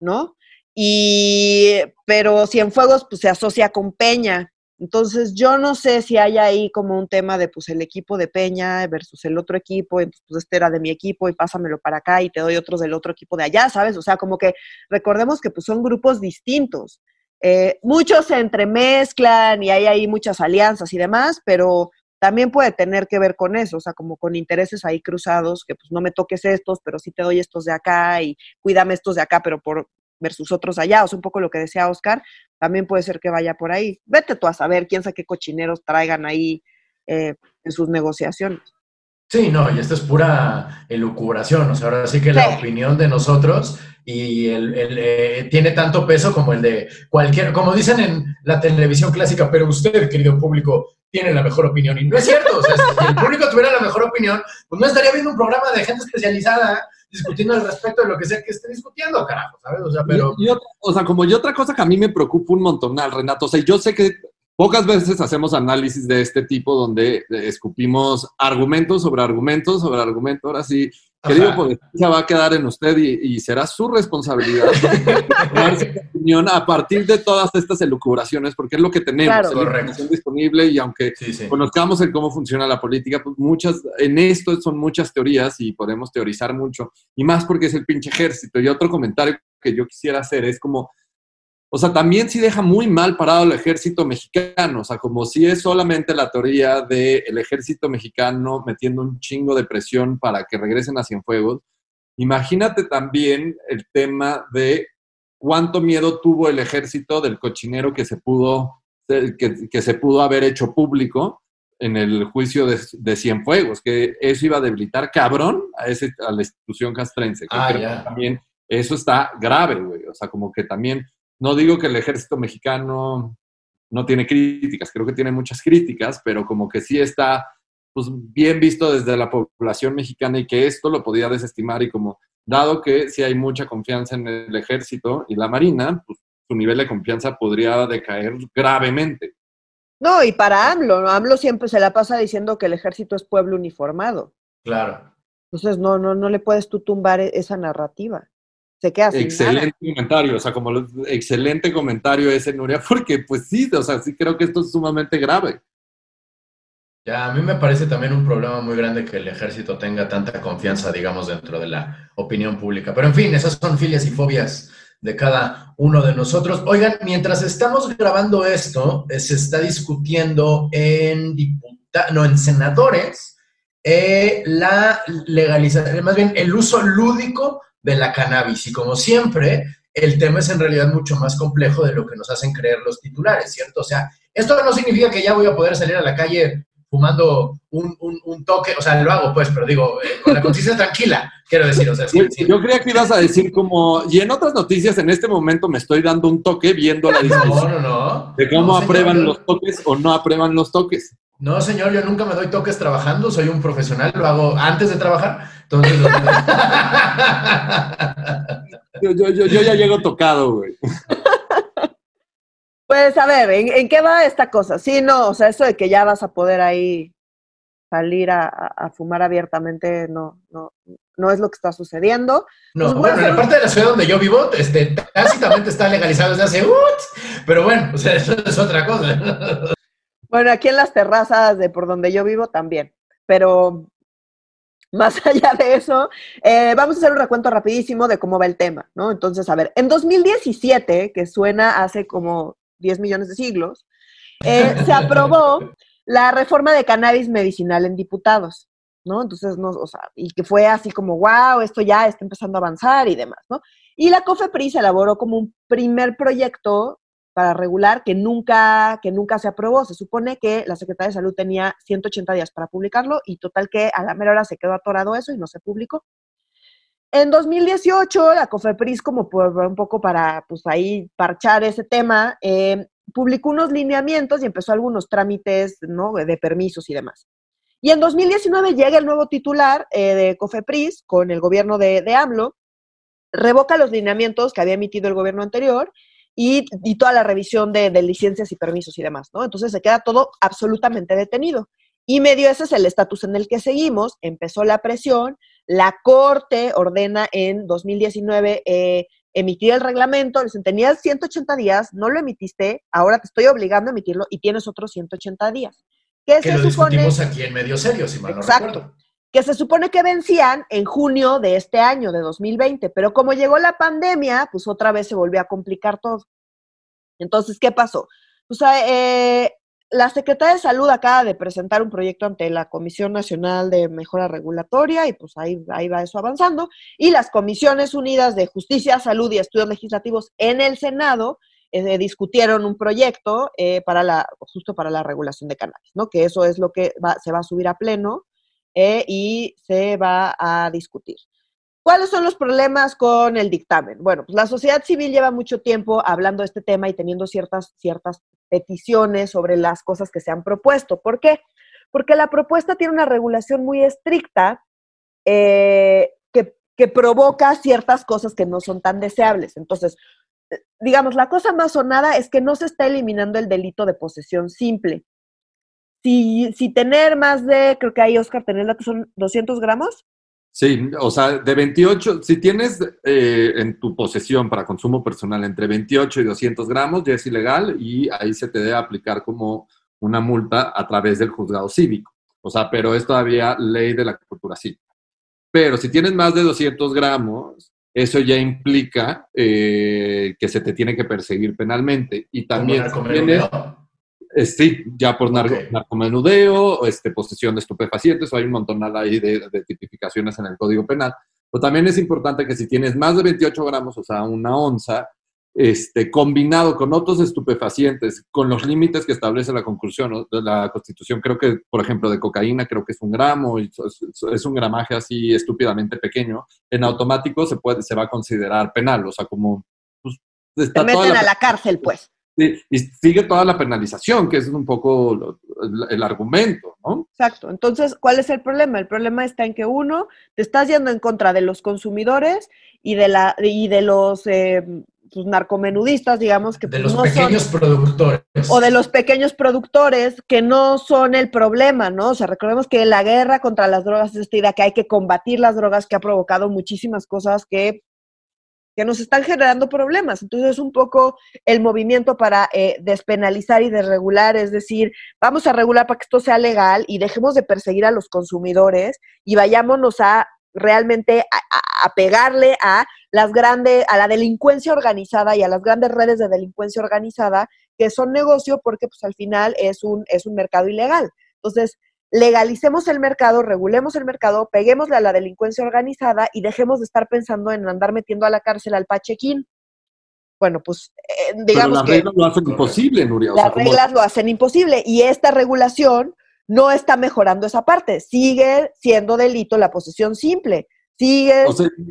¿no? Y, pero Cienfuegos, pues se asocia con Peña. Entonces, yo no sé si hay ahí como un tema de, pues, el equipo de Peña versus el otro equipo, entonces, pues, este era de mi equipo y pásamelo para acá y te doy otros del otro equipo de allá, ¿sabes? O sea, como que recordemos que, pues, son grupos distintos. Eh, muchos se entremezclan y hay ahí muchas alianzas y demás, pero también puede tener que ver con eso, o sea, como con intereses ahí cruzados, que pues no me toques estos, pero sí te doy estos de acá y cuídame estos de acá, pero por versus otros allá, o sea, un poco lo que decía Oscar, también puede ser que vaya por ahí. Vete tú a saber quién sabe qué cochineros traigan ahí eh, en sus negociaciones. Sí, no, y esto es pura elucubración, o sea, ahora sí que la opinión de nosotros y el, eh, tiene tanto peso como el de cualquier, como dicen en la televisión clásica, pero usted, querido público, tiene la mejor opinión. Y no es cierto, o sea, si el público tuviera la mejor opinión, pues no estaría viendo un programa de gente especializada discutiendo al respecto de lo que sea que esté discutiendo, carajo, ¿sabes? O sea, pero... o sea, como y otra cosa que a mí me preocupa un montón, Renato, o sea, yo sé que Pocas veces hacemos análisis de este tipo donde eh, escupimos argumentos sobre argumentos sobre argumentos. Ahora sí, querido ya va a quedar en usted y, será su responsabilidad dar su opinión a partir de todas estas elucubraciones, porque es lo que tenemos, claro. la información disponible y aunque conozcamos el cómo funciona la política, pues muchas, en esto son muchas teorías y podemos teorizar mucho, y más porque es el pinche ejército. Y otro comentario que yo quisiera hacer es como o sea, también sí deja muy mal parado el ejército mexicano, o sea, como si es solamente la teoría del ejército mexicano metiendo un chingo de presión para que regresen a Cienfuegos. Imagínate también el tema de cuánto miedo tuvo el ejército del cochinero que se pudo, que, se pudo haber hecho público en el juicio de, Cienfuegos, que eso iba a debilitar cabrón a, ese, a la institución castrense. ah, también eso está grave, güey. O sea, como que también no digo que el ejército mexicano no tiene críticas, creo que tiene muchas críticas, pero como que sí está pues, bien visto desde la población mexicana y que esto lo podía desestimar y como dado que si hay mucha confianza en el ejército y la marina, pues su nivel de confianza podría decaer gravemente. No, y para AMLO, AMLO siempre se la pasa diciendo que el ejército es pueblo uniformado. Claro. Entonces no, no, no le puedes tú tumbar e-, esa narrativa se queda Excelente comentario, o sea, como excelente comentario ese, Nuria, porque pues sí, o sea, sí creo que esto es sumamente grave. Ya, a mí me parece también un problema muy grande que el ejército tenga tanta confianza, digamos, dentro de la opinión pública. Pero en fin, esas son filias y fobias de cada uno de nosotros. Oigan, mientras estamos grabando esto, eh, se está discutiendo en diputados, no, en senadores, eh, la legalización, más bien el uso lúdico de la cannabis. Y como siempre, el tema es en realidad mucho más complejo de lo que nos hacen creer los titulares, ¿cierto? O sea, esto no significa que ya voy a poder salir a la calle fumando un, toque, o sea, lo hago pues, pero digo, eh, con la conciencia tranquila, quiero decir, o sea, sí, Yo creía que ibas a decir como, y en otras noticias en este momento me estoy dando un toque viendo la discusión de cómo aprueban los toques o no aprueban los toques. No, señor, yo nunca me doy toques trabajando, soy un profesional, lo hago antes de trabajar. Entonces, yo, ya llego tocado, güey. Pues a ver, ¿en, qué va esta cosa? Sí, no, o sea, eso de que ya vas a poder ahí salir a, fumar abiertamente, no, no, no es lo que está sucediendo. No, pues, bueno, en la parte de la ciudad donde yo vivo, este, tácitamente está legalizado desde hace, pero bueno, o sea, eso es otra cosa. Bueno, aquí en las terrazas de por donde yo vivo también, pero más allá de eso, eh, vamos a hacer un recuento rapidísimo de cómo va el tema, ¿no? Entonces, a ver, en 2017, que suena hace como 10 millones de siglos, eh, se aprobó la reforma de cannabis medicinal en diputados, ¿no? Entonces, no, o sea, y que fue así como, wow, esto ya está empezando a avanzar y demás, ¿no? Y la COFEPRIS elaboró como un primer proyecto para regular que nunca, que nunca se aprobó. Se supone que la Secretaría de Salud tenía 180 días para publicarlo y total que a la mera hora se quedó atorado eso y no se publicó. En 2018, la COFEPRIS, como por un poco para, pues ahí, parchar ese tema, eh, publicó unos lineamientos y empezó algunos trámites, ¿no?, de permisos y demás. Y en 2019 llega el nuevo titular eh, de COFEPRIS con el gobierno de, de AMLO, revoca los lineamientos que había emitido el gobierno anterior y, toda la revisión de, de, licencias y permisos y demás, ¿no? Entonces se queda todo absolutamente detenido. Y medio ese es el estatus en el que seguimos, empezó la presión, la Corte ordena en 2019 eh, emitir el reglamento, les tenías 180 días, no lo emitiste, ahora te estoy obligando a emitirlo y tienes otros 180 días. ¿Qué que se lo supone? discutimos aquí en medio serio, si mal Exacto. Que se supone que vencían en junio de este año, de 2020, pero como llegó la pandemia, pues otra vez se volvió a complicar todo. Entonces, ¿qué pasó? Pues eh, la Secretaría de Salud acaba de presentar un proyecto ante la Comisión Nacional de Mejora Regulatoria y pues ahí, ahí va eso avanzando. Y las Comisiones Unidas de Justicia, Salud y Estudios Legislativos en el Senado eh, discutieron un proyecto eh, para la, justo para la regulación de cannabis, ¿no? Que eso es lo que se va a subir a pleno eh, y se va a discutir. ¿Cuáles son los problemas con el dictamen? Bueno, pues la sociedad civil lleva mucho tiempo hablando de este tema y teniendo ciertas, ciertas peticiones sobre las cosas que se han propuesto. ¿Por qué? Porque la propuesta tiene una regulación muy estricta eh, que, que provoca ciertas cosas que no son tan deseables. Entonces, digamos, la cosa más sonada es que no se está eliminando el delito de posesión simple. Si, si tener más de, creo que ahí, Oscar, tener la que son 200 gramos, Sí, o sea, de 28, si tienes eh, en tu posesión para consumo personal entre 28 y 200 gramos, ya es ilegal y ahí se te debe aplicar como una multa a través del juzgado cívico. O sea, pero es todavía ley de la cultura cívica. Pero si tienes más de 200 gramos, eso ya implica eh, que se te tiene que perseguir penalmente. Y también sí, ya por narcomenudeo, este, posesión de estupefacientes, o hay un montón ahí de, de, tipificaciones en el Código Penal. Pero también es importante que si tienes más de 28 gramos, o sea, una onza, este, combinado con otros estupefacientes, con los límites que establece la conclusión de la Constitución, creo que, por ejemplo, de cocaína, creo que es un gramo, es, es un gramaje así estúpidamente pequeño, en automático se, puede, se va a considerar penal, o sea, como... Pues, Te meten a la cárcel, pues y sigue toda la penalización, que es un poco el, argumento, ¿no? Exacto. Entonces, ¿cuál es el problema? El problema está en que uno, te estás yendo en contra de los consumidores y de, la, y de los eh, pues, narcomenudistas, digamos, que de pues, los pequeños productores. O de los pequeños productores que no son el problema, ¿no? O sea, recordemos que la guerra contra las drogas es esta idea que hay que combatir las drogas que ha provocado muchísimas cosas que que nos están generando problemas. Entonces es un poco el movimiento para eh, despenalizar y desregular, es decir, vamos a regular para que esto sea legal y dejemos de perseguir a los consumidores y vayámonos a realmente a, pegarle a las grandes, a la delincuencia organizada y a las grandes redes de delincuencia organizada que son negocio porque pues al final es un, es un mercado ilegal. Entonces, legalicemos el mercado, regulemos el mercado, peguémosle a la delincuencia organizada y dejemos de estar pensando en andar metiendo a la cárcel al pachequín. Bueno, pues eh, digamos Pero las reglas lo hacen imposible, Nuria. Las reglas lo hacen imposible y esta regulación no está mejorando esa parte. Sigue siendo delito la posesión simple. Sigue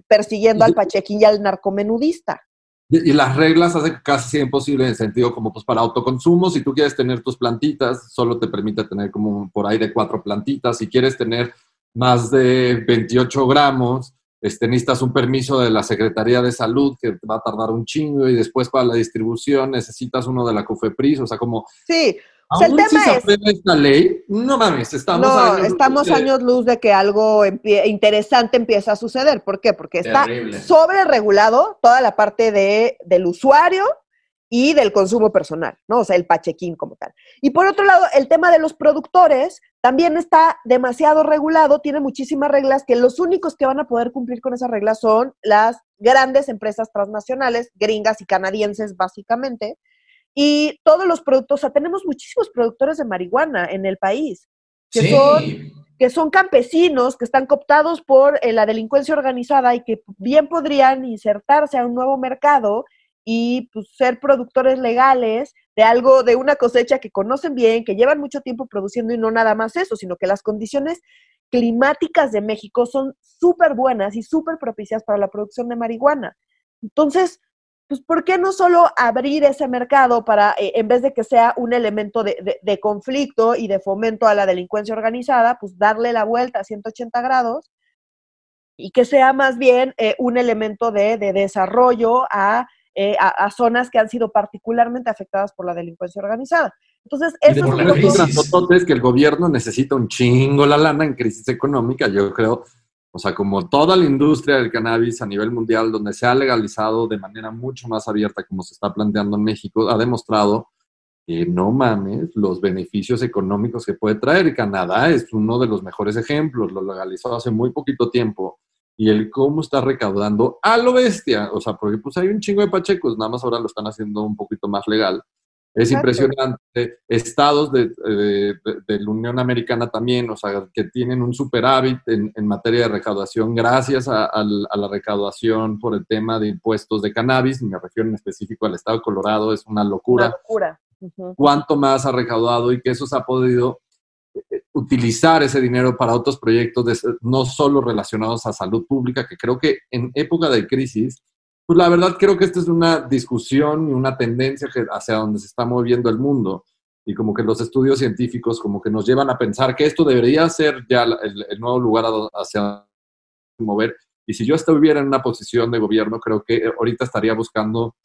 persiguiendo al pachequín y al narcomenudista. Y, las reglas hacen casi imposible en el sentido como pues para autoconsumo, si tú quieres tener tus plantitas, solo te permite tener como por ahí de cuatro plantitas. Si quieres tener más de 28 gramos, este, necesitas un permiso de la Secretaría de Salud que va a tardar un chingo y después para la distribución necesitas uno de la COFEPRIS, o sea, como... Sí, el tema si es, esta ley, no mames, estamos, años, estamos luz años luz de que algo interesante empieza a suceder. ¿Por qué? Porque está sobre regulado toda la parte de, del usuario y del consumo personal, ¿no? O sea, el pachequín como tal. Y por otro lado, el tema de los productores también está demasiado regulado, tiene muchísimas reglas que los únicos que van a poder cumplir con esas reglas son las grandes empresas transnacionales, gringas y canadienses básicamente, y todos los productos, o sea, tenemos muchísimos productores de marihuana en el país, que, son, que son campesinos, que están cooptados por eh, la delincuencia organizada y que bien podrían insertarse a un nuevo mercado y pues, ser productores legales de algo, de una cosecha que conocen bien, que llevan mucho tiempo produciendo y no nada más eso, sino que las condiciones climáticas de México son súper buenas y súper propicias para la producción de marihuana. Entonces, pues ¿por qué no solo abrir ese mercado para, eh, en vez de que sea un elemento de, conflicto y de fomento a la delincuencia organizada, pues darle la vuelta a 180 grados y que sea más bien eh, un elemento de, desarrollo a eh, a, zonas que han sido particularmente afectadas por la delincuencia organizada. Entonces, eso es, es que el gobierno necesita un chingo la lana en crisis económica, yo creo, o sea, como toda la industria del cannabis a nivel mundial, donde se ha legalizado de manera mucho más abierta, como se está planteando en México, ha demostrado que no mames los beneficios económicos que puede traer. Canadá es uno de los mejores ejemplos, lo legalizó hace muy poquito tiempo y el cómo está recaudando a lo bestia. O sea, porque pues hay un chingo de pachecos, nada más ahora lo están haciendo un poquito más legal. Es impresionante. Estados de, la Unión Americana también, o sea, que tienen un superávit en, materia de recaudación gracias a, la recaudación por el tema de impuestos de cannabis. Me refiero en específico al Estado de Colorado, es una locura. Una locura. Cuánto más ha recaudado y que eso se ha podido utilizar ese dinero para otros proyectos no solo relacionados a salud pública, que creo que en época de crisis, pues la verdad creo que esta es una discusión y una tendencia hacia donde se está moviendo el mundo y como que los estudios científicos como que nos llevan a pensar que esto debería ser ya el, nuevo lugar hacia mover. Y si yo estuviera en una posición de gobierno, creo que ahorita estaría buscando,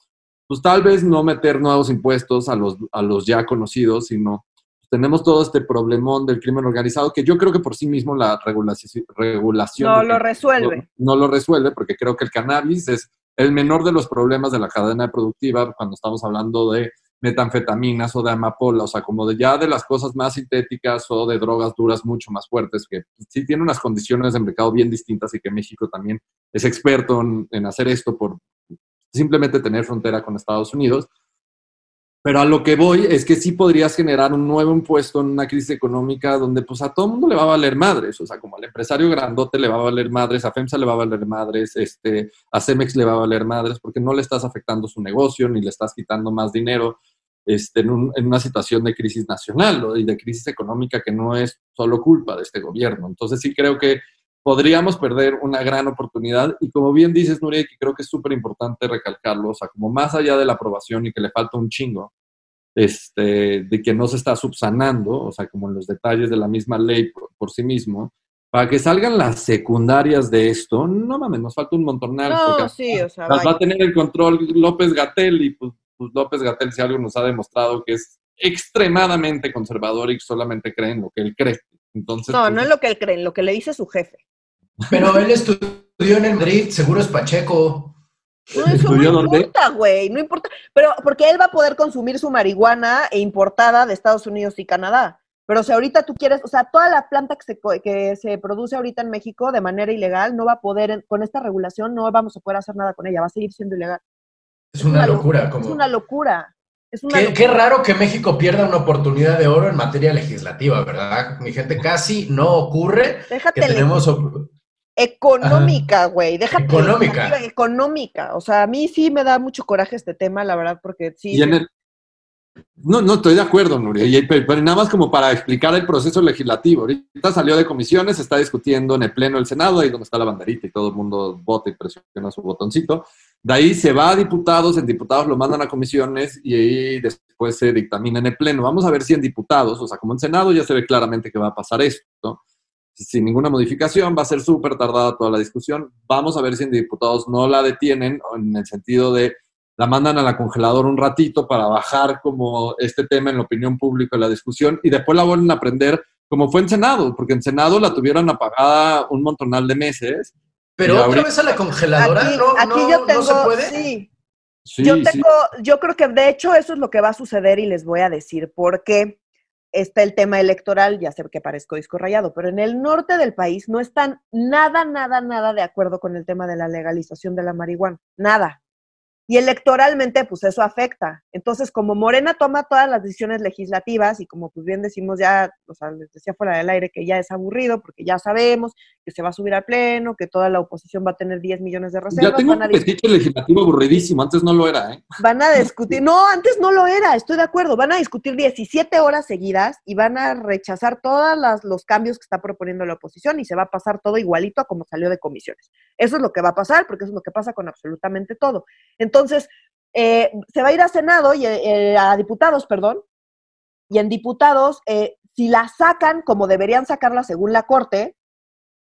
pues tal vez no meter nuevos impuestos a los, a los ya conocidos, sino tenemos todo este problemón del crimen organizado que yo creo que por sí mismo la regulación, no lo resuelve. No, lo resuelve porque creo que el cannabis es el menor de los problemas de la cadena productiva cuando estamos hablando de metanfetaminas o de amapola, o sea, como de ya de las cosas más sintéticas o de drogas duras mucho más fuertes, que sí tienen unas condiciones de mercado bien distintas y que México también es experto en hacer esto por simplemente tener frontera con Estados Unidos. Pero a lo que voy es que sí podrías generar un nuevo impuesto en una crisis económica donde pues a todo el mundo le va a valer madres, o sea, como al empresario grandote le va a valer madres, a FEMSA le va a valer madres, este, a Cemex le va a valer madres, porque no le estás afectando su negocio ni le estás quitando más dinero este, en, en una situación de crisis nacional y de crisis económica que no es solo culpa de este gobierno. Entonces sí creo que podríamos perder una gran oportunidad y como bien dices, Nuria, que creo que es súper importante recalcarlo, o sea, como más allá de la aprobación y que le falta un chingo, este, de que no se está subsanando, o sea, como en los detalles de la misma ley por, sí mismo, para que salgan las secundarias de esto, no mames, nos falta un montonal. No, sí, o sea, las va a tener el control López Gatel y pues, pues, López Gatel si algo nos ha demostrado que es extremadamente conservador y solamente cree en lo que él cree. Entonces, no, pues, no es lo que él cree, en lo que le dice su jefe. Pero él estudió en Madrid, seguro es Pacheco. No, eso no importa, güey, no importa. Pero porque él va a poder consumir su marihuana e importada de Estados Unidos y Canadá. Pero si ahorita tú quieres, o sea, toda la planta que se, que se produce ahorita en México de manera ilegal no va a poder, con esta regulación no vamos a poder hacer nada con ella, va a seguir siendo ilegal. Es, una, locura. como... Es una locura. Es qué, raro que México pierda una oportunidad de oro en materia legislativa, ¿verdad? Mi gente, casi no ocurre Déjate que tenemos... Económica, güey. Déjate. Económica. Económica. O sea, a mí sí me da mucho coraje este tema, la verdad, porque sí. No, no, estoy de acuerdo, Nuria. pero, nada más como para explicar el proceso legislativo. Ahorita salió de comisiones, se está discutiendo en el Pleno del Senado, ahí donde está la banderita y todo el mundo vota y presiona su botoncito. De ahí se va a diputados, en diputados lo mandan a comisiones y ahí después se dictamina en el Pleno. Vamos a ver si en diputados, o sea, como en Senado ya se ve claramente que va a pasar esto, ¿no? Sin ninguna modificación, va a ser súper tardada toda la discusión. Vamos a ver si en diputados no la detienen, en el sentido de la mandan a la congeladora un ratito para bajar como este tema en la opinión pública, en la discusión, y después la vuelven a aprender como fue en Senado, porque en Senado la tuvieron apagada un montonal de meses. Pero otra vez a la congeladora, aquí, no, yo tengo, se puede. Sí. yo tengo, yo creo que de hecho eso es lo que va a suceder y les voy a decir por qué está el tema electoral, ya sé que parezco disco rayado, pero en el norte del país no están nada, nada, nada de acuerdo con el tema de la legalización de la marihuana. Nada. Y electoralmente, pues eso afecta. Entonces, como Morena toma todas las decisiones legislativas y como pues bien decimos ya, o sea, les decía fuera del aire que ya es aburrido porque ya sabemos que se va a subir al pleno, que toda la oposición va a tener 10 millones de reservas. Ya tengo un petiche legislativo aburridísimo, antes no lo era, ¿eh? Van a discutir, no, antes no lo era, estoy de acuerdo, van a discutir 17 horas seguidas y van a rechazar todos los cambios que está proponiendo la oposición y se va a pasar todo igualito a como salió de comisiones. Eso es lo que va a pasar porque eso es lo que pasa con absolutamente todo. Entonces, eh, se va a ir a Senado y eh, a diputados, perdón, y en diputados, eh, si la sacan como deberían sacarla según la Corte,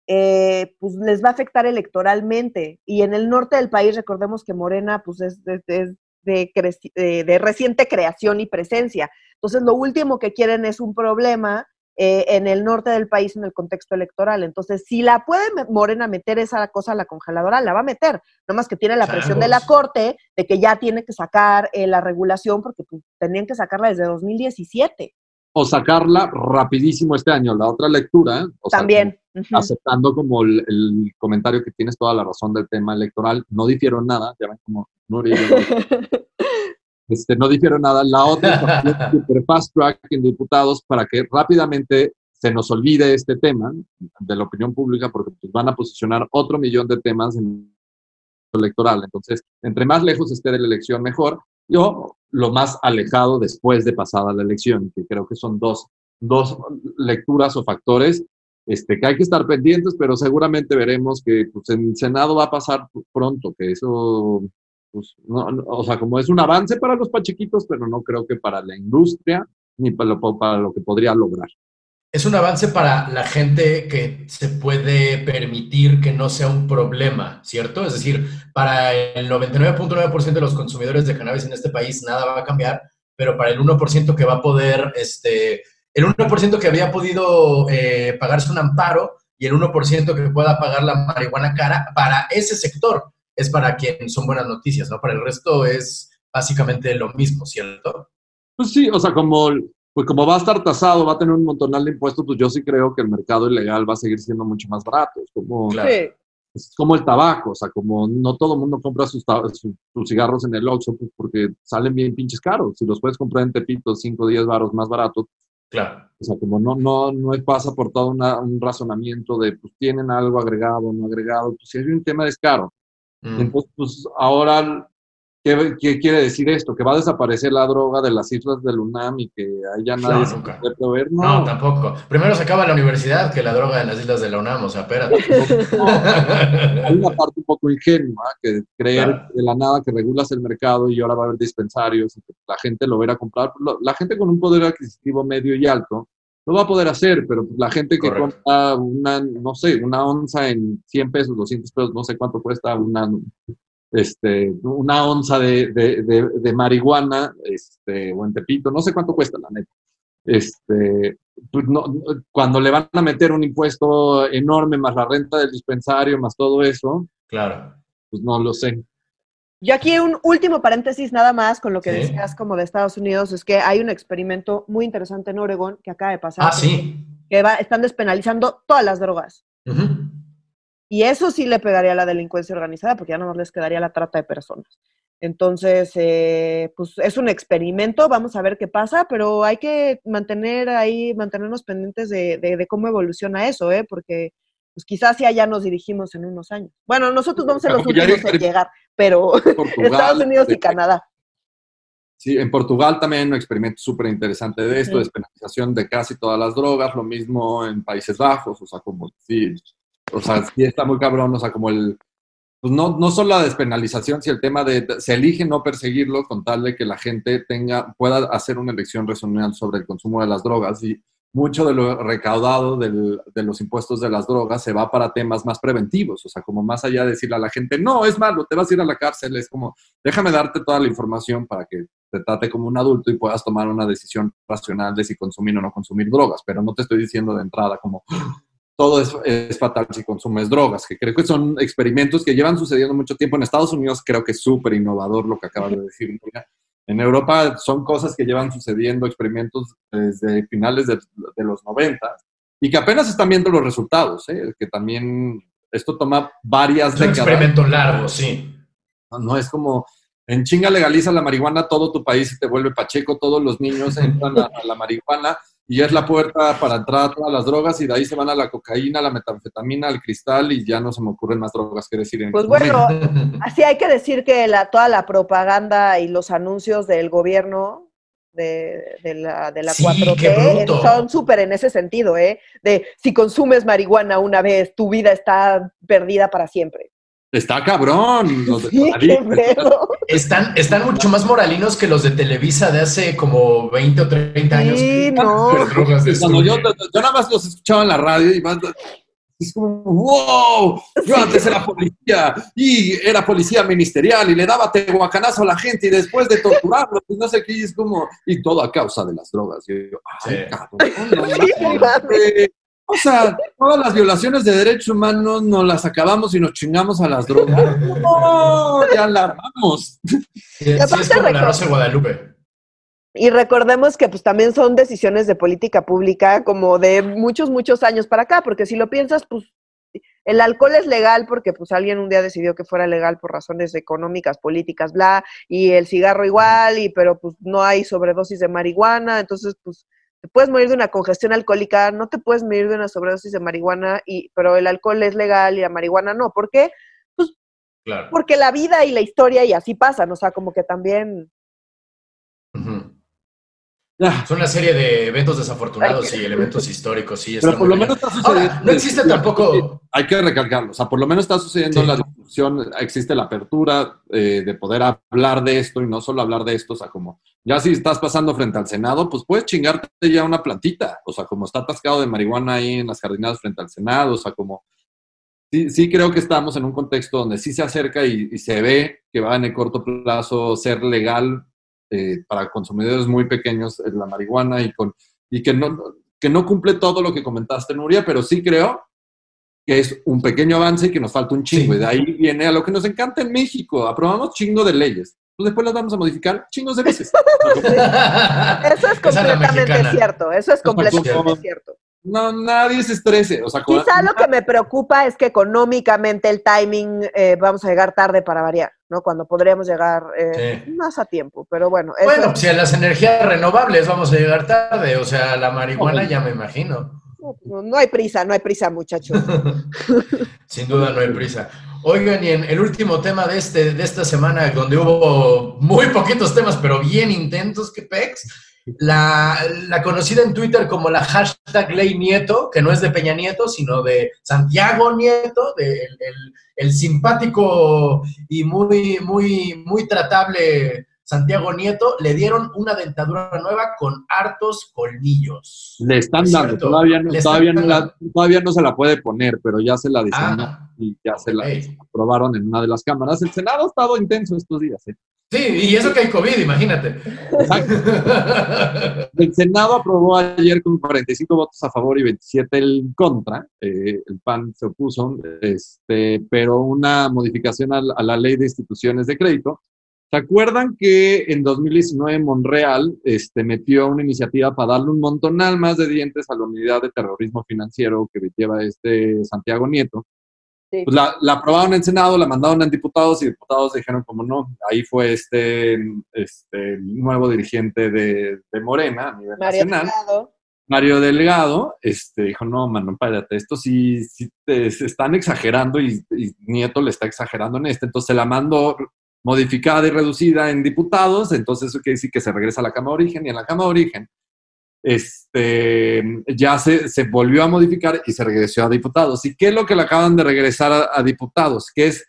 eh, pues les va a afectar electoralmente. Y en el norte del país, recordemos que Morena pues es, de, de, reciente creación y presencia. Entonces, lo último que quieren es un problema eh, en el norte del país en el contexto electoral. Entonces, si la puede Morena meter esa cosa a la congeladora, la va a meter. Nomás que tiene la presión de la Corte de que ya tiene que sacar eh, la regulación porque pues, tenían que sacarla desde 2017 o sacarla rapidísimo este año. La otra lectura, también aceptando como el, comentario que tienes toda la razón del tema electoral, no difiero nada, ya ven como no, este, no difiero nada. La otra es super fast track en diputados para que rápidamente se nos olvide este tema de la opinión pública porque pues, van a posicionar otro millón de temas en electoral. Entonces, entre más lejos esté de la elección, mejor. Yo, lo más alejado después de pasada la elección, que creo que son dos, dos lecturas o factores este, que hay que estar pendientes, pero seguramente veremos que pues, en Senado va a pasar pronto, que eso, pues, o sea, como es un avance para los pachiquitos, pero no creo que para la industria ni para lo, para lo que podría lograr es un avance para la gente que se puede permitir que no sea un problema, ¿cierto? Es decir, para el 99.9% de los consumidores de cannabis en este país nada va a cambiar, pero para el 1% que va a poder, este, el 1% que había podido eh, pagarse un amparo y el 1% que pueda pagar la marihuana cara, para ese sector es para quien son buenas noticias, ¿no? Para el resto es básicamente lo mismo, ¿cierto? Pues sí, o sea, como pues como va a estar tasado, va a tener un montonal de impuestos, pues yo sí creo que el mercado ilegal va a seguir siendo mucho más barato. Es como, es como el tabaco, o sea, como no todo el mundo compra sus, sus, cigarros en el Oxxo pues porque salen bien pinches caros. Si los puedes comprar en Tepito, 5 o 10 baros más baratos. Claro. O sea, como no, no, no pasa por todo un razonamiento de, pues tienen algo agregado, no agregado, pues si hay un tema es caro. Mm. Entonces, pues ahora ¿Qué, quiere decir esto? ¿Que va a desaparecer la droga de las islas del UNAM y que ya nadie se puede proveer? No. tampoco. Primero se acaba la universidad que la droga de las islas de la UNAM, o sea, espérate. Hay una parte un poco ingenua, que creer de la nada que regulas el mercado y ahora va a haber dispensarios y que la gente lo verá a comprar. La gente con un poder adquisitivo medio y alto lo va a poder hacer, pero la gente que compra una, no sé, una onza en 100 pesos, 200 pesos, no sé cuánto cuesta una este, una onza de, de, marihuana, este, o en Tepito, no sé cuánto cuesta la neta. Este, pues no, cuando le van a meter un impuesto enorme, más la renta del dispensario, más todo eso, claro. pues no lo sé. Yo aquí un último paréntesis nada más con lo que decías como de Estados Unidos, es que hay un experimento muy interesante en Oregón que acaba de pasar. Ah, sí. Que va, están despenalizando todas las drogas. Y eso sí le pegaría a la delincuencia organizada, porque ya no les quedaría la trata de personas. Entonces, eh, pues es un experimento, vamos a ver qué pasa, pero hay que mantener ahí, mantenernos pendientes de, de, cómo evoluciona eso, ¿eh? porque pues quizás ya nos dirigimos en unos años. Bueno, nosotros vamos a ser los últimos en llegar, pero Estados Unidos y este, Canadá. Sí, en Portugal también un experimento súper interesante de esto, despenalización de casi todas las drogas, lo mismo en Países Bajos, o sea, como sí, o sea, sí está muy cabrón, o sea, como el, pues no, no solo la despenalización, sino el tema de, se elige no perseguirlo con tal de que la gente tenga, pueda hacer una elección racional sobre el consumo de las drogas y mucho de lo recaudado de los impuestos de las drogas se va para temas más preventivos, o sea, como más allá de decirle a la gente, no, es malo, te vas a ir a la cárcel, es como, déjame darte toda la información para que te trate como un adulto y puedas tomar una decisión racional de si consumir o no consumir drogas, pero no te estoy diciendo de entrada como, todo es, fatal si consumes drogas, que creo que son experimentos que llevan sucediendo mucho tiempo. En Estados Unidos creo que es súper innovador lo que acabas de decir. En Europa son cosas que llevan sucediendo, experimentos desde finales de, los 90 y que apenas están viendo los resultados, ¿eh? que también esto toma varias es un experimento largo, sí. No, es como, en chinga legaliza la marihuana, todo tu país se te vuelve pacheco, todos los niños entran a la marihuana y es la puerta para entrar a todas las drogas y de ahí se van a la cocaína, la metanfetamina, al cristal y ya no se me ocurren más drogas que decir. En pues bueno, así hay que decir que la, toda la propaganda y los anuncios del gobierno de, la, de la 4T son súper en ese sentido, ¿eh? De si consumes marihuana una vez, tu vida está perdida para siempre. Está cabrón. Los de están, están mucho más moralinos que los de Televisa de hace como 20 o 30 años. Sí, no. yo, yo, nada más los escuchaba en la radio y más... Es como, wow, yo antes era policía y era policía ministerial y le daba tehuacanazo a la gente y después de torturarlo, pues no sé qué, y es como, y todo a causa de las drogas. Y yo, ay, cabrón, no, mames. O sea, todas las violaciones de derechos humanos nos las acabamos y nos chingamos a las drogas. No, ya la armamos. Sí, sí, es como la Rosa de Guadalupe. Y recordemos que pues también son decisiones de política pública como de muchos, muchos años para acá, porque si lo piensas, pues el alcohol es legal porque pues alguien un día decidió que fuera legal por razones económicas, políticas, bla, y el cigarro igual, y pero pues no hay sobredosis de marihuana, entonces pues te puedes morir de una congestión alcohólica, no te puedes morir de una sobredosis de marihuana, y, pero el alcohol es legal y la marihuana no. ¿Por qué? Pues Claro. porque la vida y la historia y así pasan, o sea, como que también... Ujú. Ya, Es una serie de eventos desafortunados y elementos históricos, sí. Pero por lo menos está sucediendo. Ahora, no existe tampoco. Hay que recalcarlo. O sea, por lo menos está sucediendo Sí. la discusión, existe la apertura eh, de poder hablar de esto y no solo hablar de esto. O sea, como ya si estás pasando frente al Senado, pues puedes chingarte ya una plantita. O sea, como está atascado de marihuana ahí en las jardinadas frente al Senado. O sea, como. Sí, sí creo que estamos en un contexto donde sí se acerca y, y se ve que va en el corto plazo ser legal eh, para consumidores muy pequeños la marihuana y, con, y que, no, que no cumple todo lo que comentaste, Nuria, pero sí creo que es un pequeño avance y que nos falta un chingo. Sí. Y de ahí viene a lo que nos encanta en México. Aprobamos chingo de leyes. Pues después las vamos a modificar chingos de veces. Eso es completamente cierto, eso es completamente cierto. No, nadie se estrese. O sea, como- Quizá lo que me preocupa es que económicamente el timing eh, vamos a llegar tarde para variar, ¿no? Cuando podríamos llegar eh, Sí. más a tiempo, pero bueno, eso Bueno, si a las energías renovables vamos a llegar tarde, o sea, la marihuana ya me imagino. no, no hay prisa, no hay prisa, muchachos. Sin duda no hay prisa. Oigan, y en el último tema de, este, de esta semana, donde hubo muy poquitos temas, pero bien intentos, que pex, la, la conocida en Twitter como la hashtag Ley Nieto, que no es de Peña Nieto, sino de Santiago Nieto, de el, el- el simpático y muy, muy, muy tratable Santiago Nieto, le dieron una dentadura nueva con hartos colmillos. Le están Es dando, cierto, todavía no, todavía, no la- todavía no se la puede poner, pero ya se la diseñó Ah, y ya se la aprobaron en una de las cámaras. El Senado ha estado intenso estos días. ¿eh? Sí, y eso que hay COVID, imagínate. El Senado aprobó ayer con 45 votos a favor y 27 en contra. eh, el PAN se opuso, este, pero una modificación a la, a la ley de instituciones de crédito. ¿Se acuerdan que en 2019 Monreal este, metió una iniciativa para darle un montonal más de dientes a la unidad de terrorismo financiero que lleva este Santiago Nieto? Sí. Pues la, la aprobaron en Senado, la mandaron a diputados y diputados dijeron como no, ahí fue este, este nuevo dirigente de, de Morena a nivel Mario nacional, Delgado. Mario Delgado, este, dijo, no, mano, espérate, esto sí, sí te- se están exagerando y, y Nieto le está exagerando en este, entonces se la mandó modificada y reducida en diputados, entonces eso quiere decir que se regresa a la Cámara de Origen y en la Cámara de Origen este, ya se, se volvió a modificar y se regresó a diputados. ¿Y qué es lo que le acaban de regresar a, diputados? Que es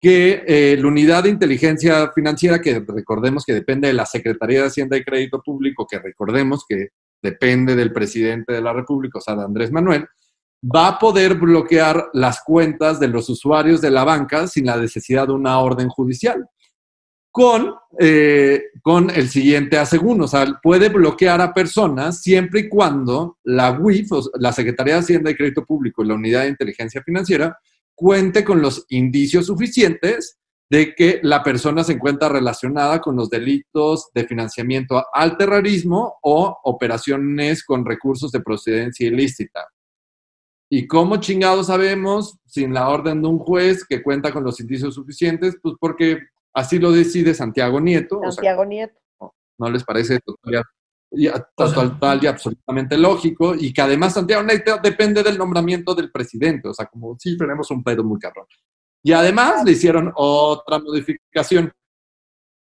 que eh, la unidad de inteligencia financiera, que recordemos que depende de la Secretaría de Hacienda y Crédito Público, que recordemos que depende del presidente de la República, o sea, de Andrés Manuel, va a poder bloquear las cuentas de los usuarios de la banca sin la necesidad de una orden judicial. Con, eh, con el siguiente asegún, o sea, puede bloquear a personas siempre y cuando la sea, la Secretaría de Hacienda y Crédito Público y la Unidad de Inteligencia Financiera cuente con los indicios suficientes de que la persona se encuentra relacionada con los delitos de financiamiento al terrorismo o operaciones con recursos de procedencia ilícita. ¿Y cómo chingados sabemos, sin la orden de un juez que cuenta con los indicios suficientes? Pues porque así lo decide Santiago Nieto. o sea, Santiago Nieto. ¿No les parece y, total y absolutamente lógico? Y que además Santiago Nieto depende del nombramiento del presidente. O sea, como sí tenemos un pedo muy cabrón. Y además le hicieron otra modificación.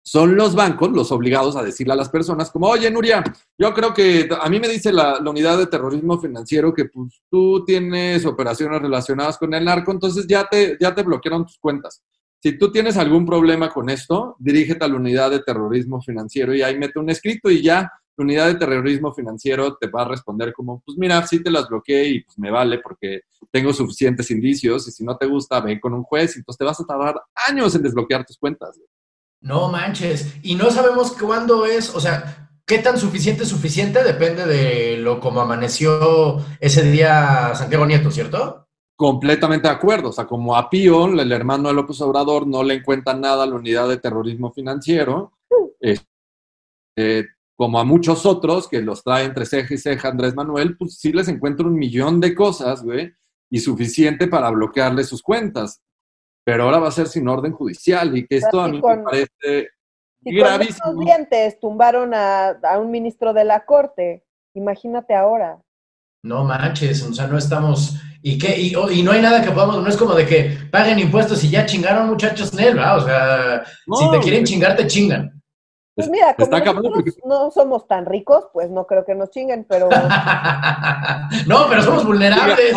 Son los bancos los obligados a decirle a las personas como, oye, Nuria, yo creo que a mí me dice la, la unidad de terrorismo financiero que pues tú tienes operaciones relacionadas con el narco, entonces ya te, ya te bloquearon tus cuentas. Si tú tienes algún problema con esto, dirígete a la unidad de terrorismo financiero y ahí mete un escrito y ya la unidad de terrorismo financiero te va a responder como, pues mira, sí te las bloqueé y pues me vale porque tengo suficientes indicios y si no te gusta, ve con un juez y entonces te vas a tardar años en desbloquear tus cuentas. No manches. Y no sabemos cuándo es, o sea, qué tan suficiente es suficiente depende de lo como amaneció ese día Santiago Nieto, ¿cierto? Completamente de acuerdo. O sea, como a Pío, el hermano de López Obrador, no le encuentra nada a la unidad de terrorismo financiero, eh, como a muchos otros que los trae entre ceja y ceja Andrés Manuel, pues sí les encuentra un millón de cosas, güey, y suficiente para bloquearle sus cuentas pero ahora va a ser sin orden judicial y que esto a mí me parece gravísimo. Con dientes tumbaron a, un ministro de la corte, imagínate ahora. No manches, o sea, no estamos... ¿Y qué? Y, y, no hay nada que podamos, no es como de que paguen impuestos y ya chingaron muchachos Nel, ¿verdad? O sea, si te quieren chingar, te chingan. Pues mira, como no somos tan ricos, pues no creo que nos chinguen, pero... no, pero somos vulnerables.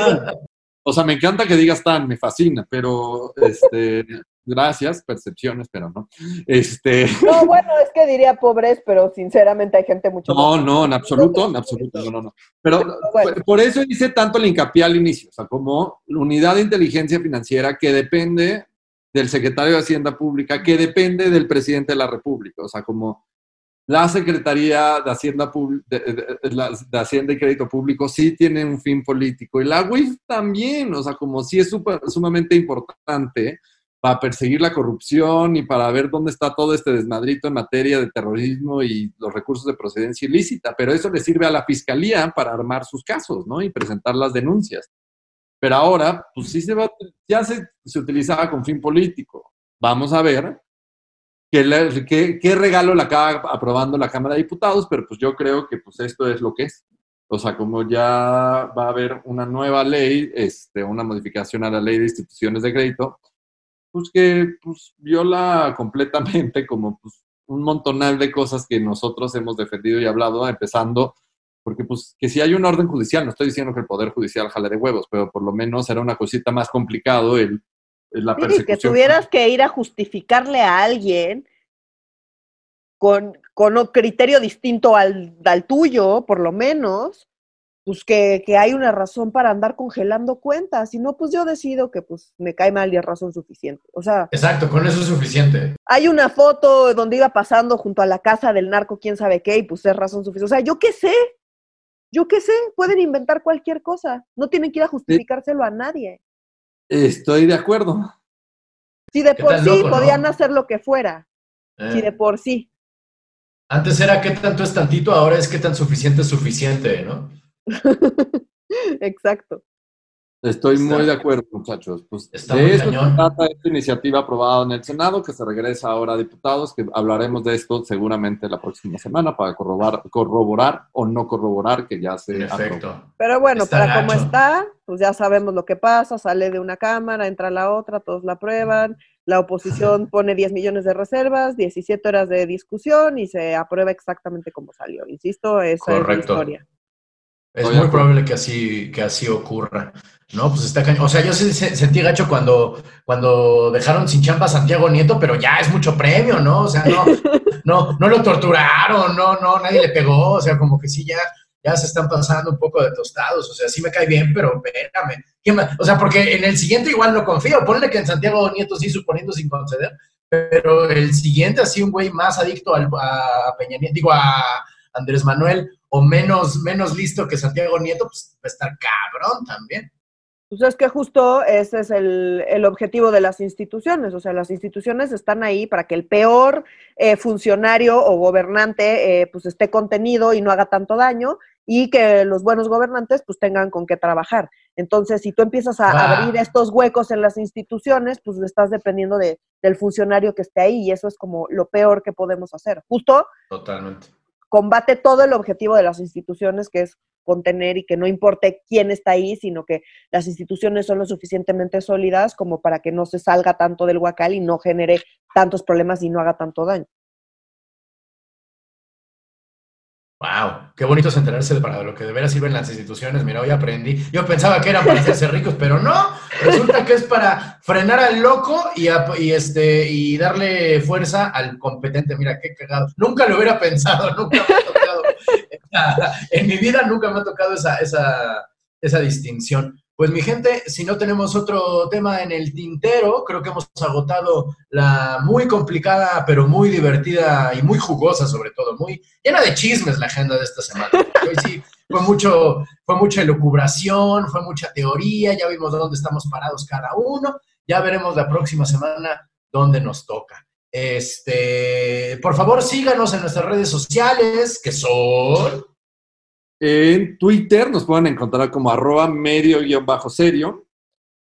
O sea, me encanta que digas tan, me fascina, pero este, gracias, percepciones, pero no. Este... No, bueno, es que diría pobres, pero sinceramente hay gente mucho No, más no, en absoluto, en absoluto, no, no, no. Pero, por eso hice tanto el hincapié al inicio, o sea, como unidad de inteligencia financiera que depende del secretario de Hacienda Pública, que depende del presidente de la República, o sea, como la Secretaría de Hacienda, de, Hacienda y Crédito Público sí tiene un fin político y la UIF también, o sea, como sí es sumamente importante para perseguir la corrupción y para ver dónde está todo este desmadrito en materia de terrorismo y los recursos de procedencia ilícita, pero eso le sirve a la fiscalía para armar sus casos, ¿no? Y presentar las denuncias. Pero ahora, pues sí se va, ya se, se utilizaba con fin político. Vamos a ver ¿Qué, regalo le acaba aprobando la Cámara de Diputados? Pero pues yo creo que pues esto es lo que es. O sea, como ya va a haber una nueva ley, este, una modificación a la ley de instituciones de crédito, pues que pues, viola completamente como pues, un montonal de cosas que nosotros hemos defendido y hablado, empezando, porque pues que si hay un orden judicial, no estoy diciendo que el Poder Judicial jale de huevos, pero por lo menos era una cosita más complicado el la sí, que tuvieras que ir a justificarle a alguien con, con un criterio distinto al, al, tuyo, por lo menos, pues que, que, hay una razón para andar congelando cuentas. Si no, pues yo decido que pues me cae mal y es razón suficiente. O sea. Exacto, con eso es suficiente. Hay una foto donde iba pasando junto a la casa del narco, quién sabe qué, y pues es razón suficiente. O sea, yo qué sé. Yo qué sé, pueden inventar cualquier cosa. No tienen que ir a justificárselo a nadie. Estoy de acuerdo. Si de por sí podían hacer lo que fuera. Si eh. de por sí. Antes era qué tanto es tantito, ahora es qué tan suficiente es suficiente, ¿no? Exacto. Estoy muy de acuerdo, muchachos. Pues Está de eso trata esta iniciativa aprobada en el Senado, que se regresa ahora a diputados, que hablaremos de esto seguramente la próxima semana para corroborar, corroborar o no corroborar que ya se Perfecto. Pero bueno, para como está, pues ya sabemos lo que pasa, sale de una cámara, entra a la otra, todos la aprueban, la oposición pone 10 millones de reservas, 17 horas de discusión y se aprueba exactamente como salió. Insisto, esa es la historia. Es muy probable que así, que así ocurra. No, pues está cañón. O sea, yo sentí gacho cuando, cuando dejaron sin champa a Santiago Nieto, pero ya es mucho premio, ¿no? O sea, no, no, no lo torturaron, no, no, nadie le pegó. O sea, como que sí, ya, ya se están pasando un poco de tostados. O sea, sí me cae bien, pero espérame. O sea, porque en el siguiente igual no confío. Ponle que en Santiago Nieto sí, suponiendo sin conceder, pero el siguiente así un güey más adicto al, a Peña Nieto, digo, a Andrés Manuel, o menos, menos listo que Santiago Nieto, pues va a estar cabrón también. Pues es que justo ese es el, objetivo de las instituciones, o sea, las instituciones están ahí para que el peor eh, funcionario o gobernante eh, pues esté contenido y no haga tanto daño y que los buenos gobernantes pues tengan con qué trabajar. Entonces, si tú empiezas a abrir estos huecos en las instituciones, pues estás dependiendo de, del funcionario que esté ahí y eso es como lo peor que podemos hacer. Justo Totalmente combate todo el objetivo de las instituciones, que es contener y que no importe quién está ahí, sino que las instituciones son lo suficientemente sólidas como para que no se salga tanto del huacal y no genere tantos problemas y no haga tanto daño. Wow, qué bonito es enterarse de para lo que de veras sirven las instituciones. Mira, hoy aprendí. Yo pensaba que eran para hacerse ricos, pero no. Resulta que es para frenar al loco y, este, y darle fuerza al competente. Mira, qué cagado. Nunca lo hubiera pensado, nunca me ha tocado en mi vida nunca me ha tocado esa, esa, esa distinción. Pues mi gente, si no tenemos otro tema en el tintero, creo que hemos agotado la muy complicada, pero muy divertida y muy jugosa sobre todo, muy llena de chismes la agenda de esta semana. Hoy sí fue mucho, fue mucha elucubración, fue mucha teoría, ya vimos dónde estamos parados cada uno, ya veremos la próxima semana dónde nos toca. Este, por favor, síganos en nuestras redes sociales, que son en Twitter nos pueden encontrar como arroba medio-serio.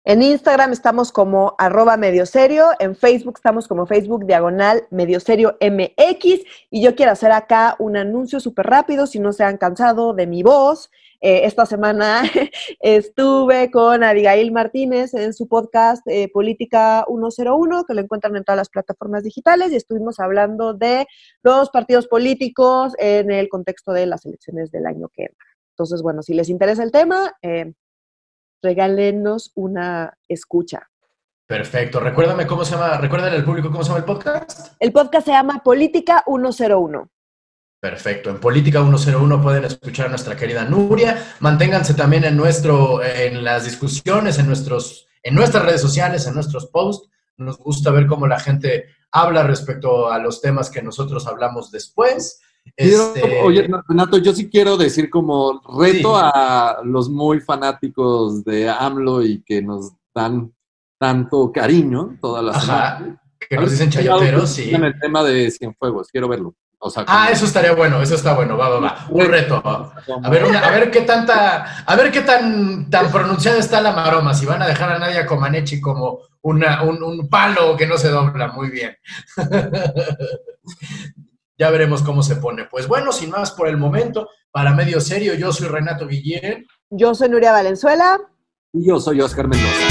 En Instagram estamos como arroba medio serio, en Facebook estamos como Facebook diagonal medio serio MX y yo quiero hacer acá un anuncio súper rápido si no se han cansado de mi voz. Eh, esta semana estuve con Abigail Martínez en su podcast eh, Política 101, que lo encuentran en todas las plataformas digitales, y estuvimos hablando de los partidos políticos en el contexto de las elecciones del año que entra. Entonces, bueno, si les interesa el tema, eh, regálenos una escucha. Perfecto. Recuérdame cómo se llama, recuérdale al público cómo se llama el podcast. El podcast se llama Política 101. Perfecto. En Política 101 pueden escuchar a nuestra querida Nuria. Manténganse también en nuestro, en las discusiones, en nuestros, en nuestras redes sociales, en nuestros posts. Nos gusta ver cómo la gente habla respecto a los temas que nosotros hablamos después. Este... Oye, Renato, yo sí quiero decir como reto a los muy fanáticos de AMLO y que nos dan tanto cariño todas las Ajá, Que nos dicen chayoteros, sí. En el tema de Cienfuegos, quiero verlo ah, eso estaría bueno, eso está bueno, va, va, va. Un reto. A ver, a ver qué tanta, a ver qué tan, tan pronunciada está la maroma, si van a dejar a Nadia Comaneci como una, un, un palo que no se dobla, muy bien. ya veremos cómo se pone. Pues bueno, sin más por el momento, para medio serio, yo soy Renato Guillén. Yo soy Nuria Valenzuela. Y yo soy Oscar Mendoza.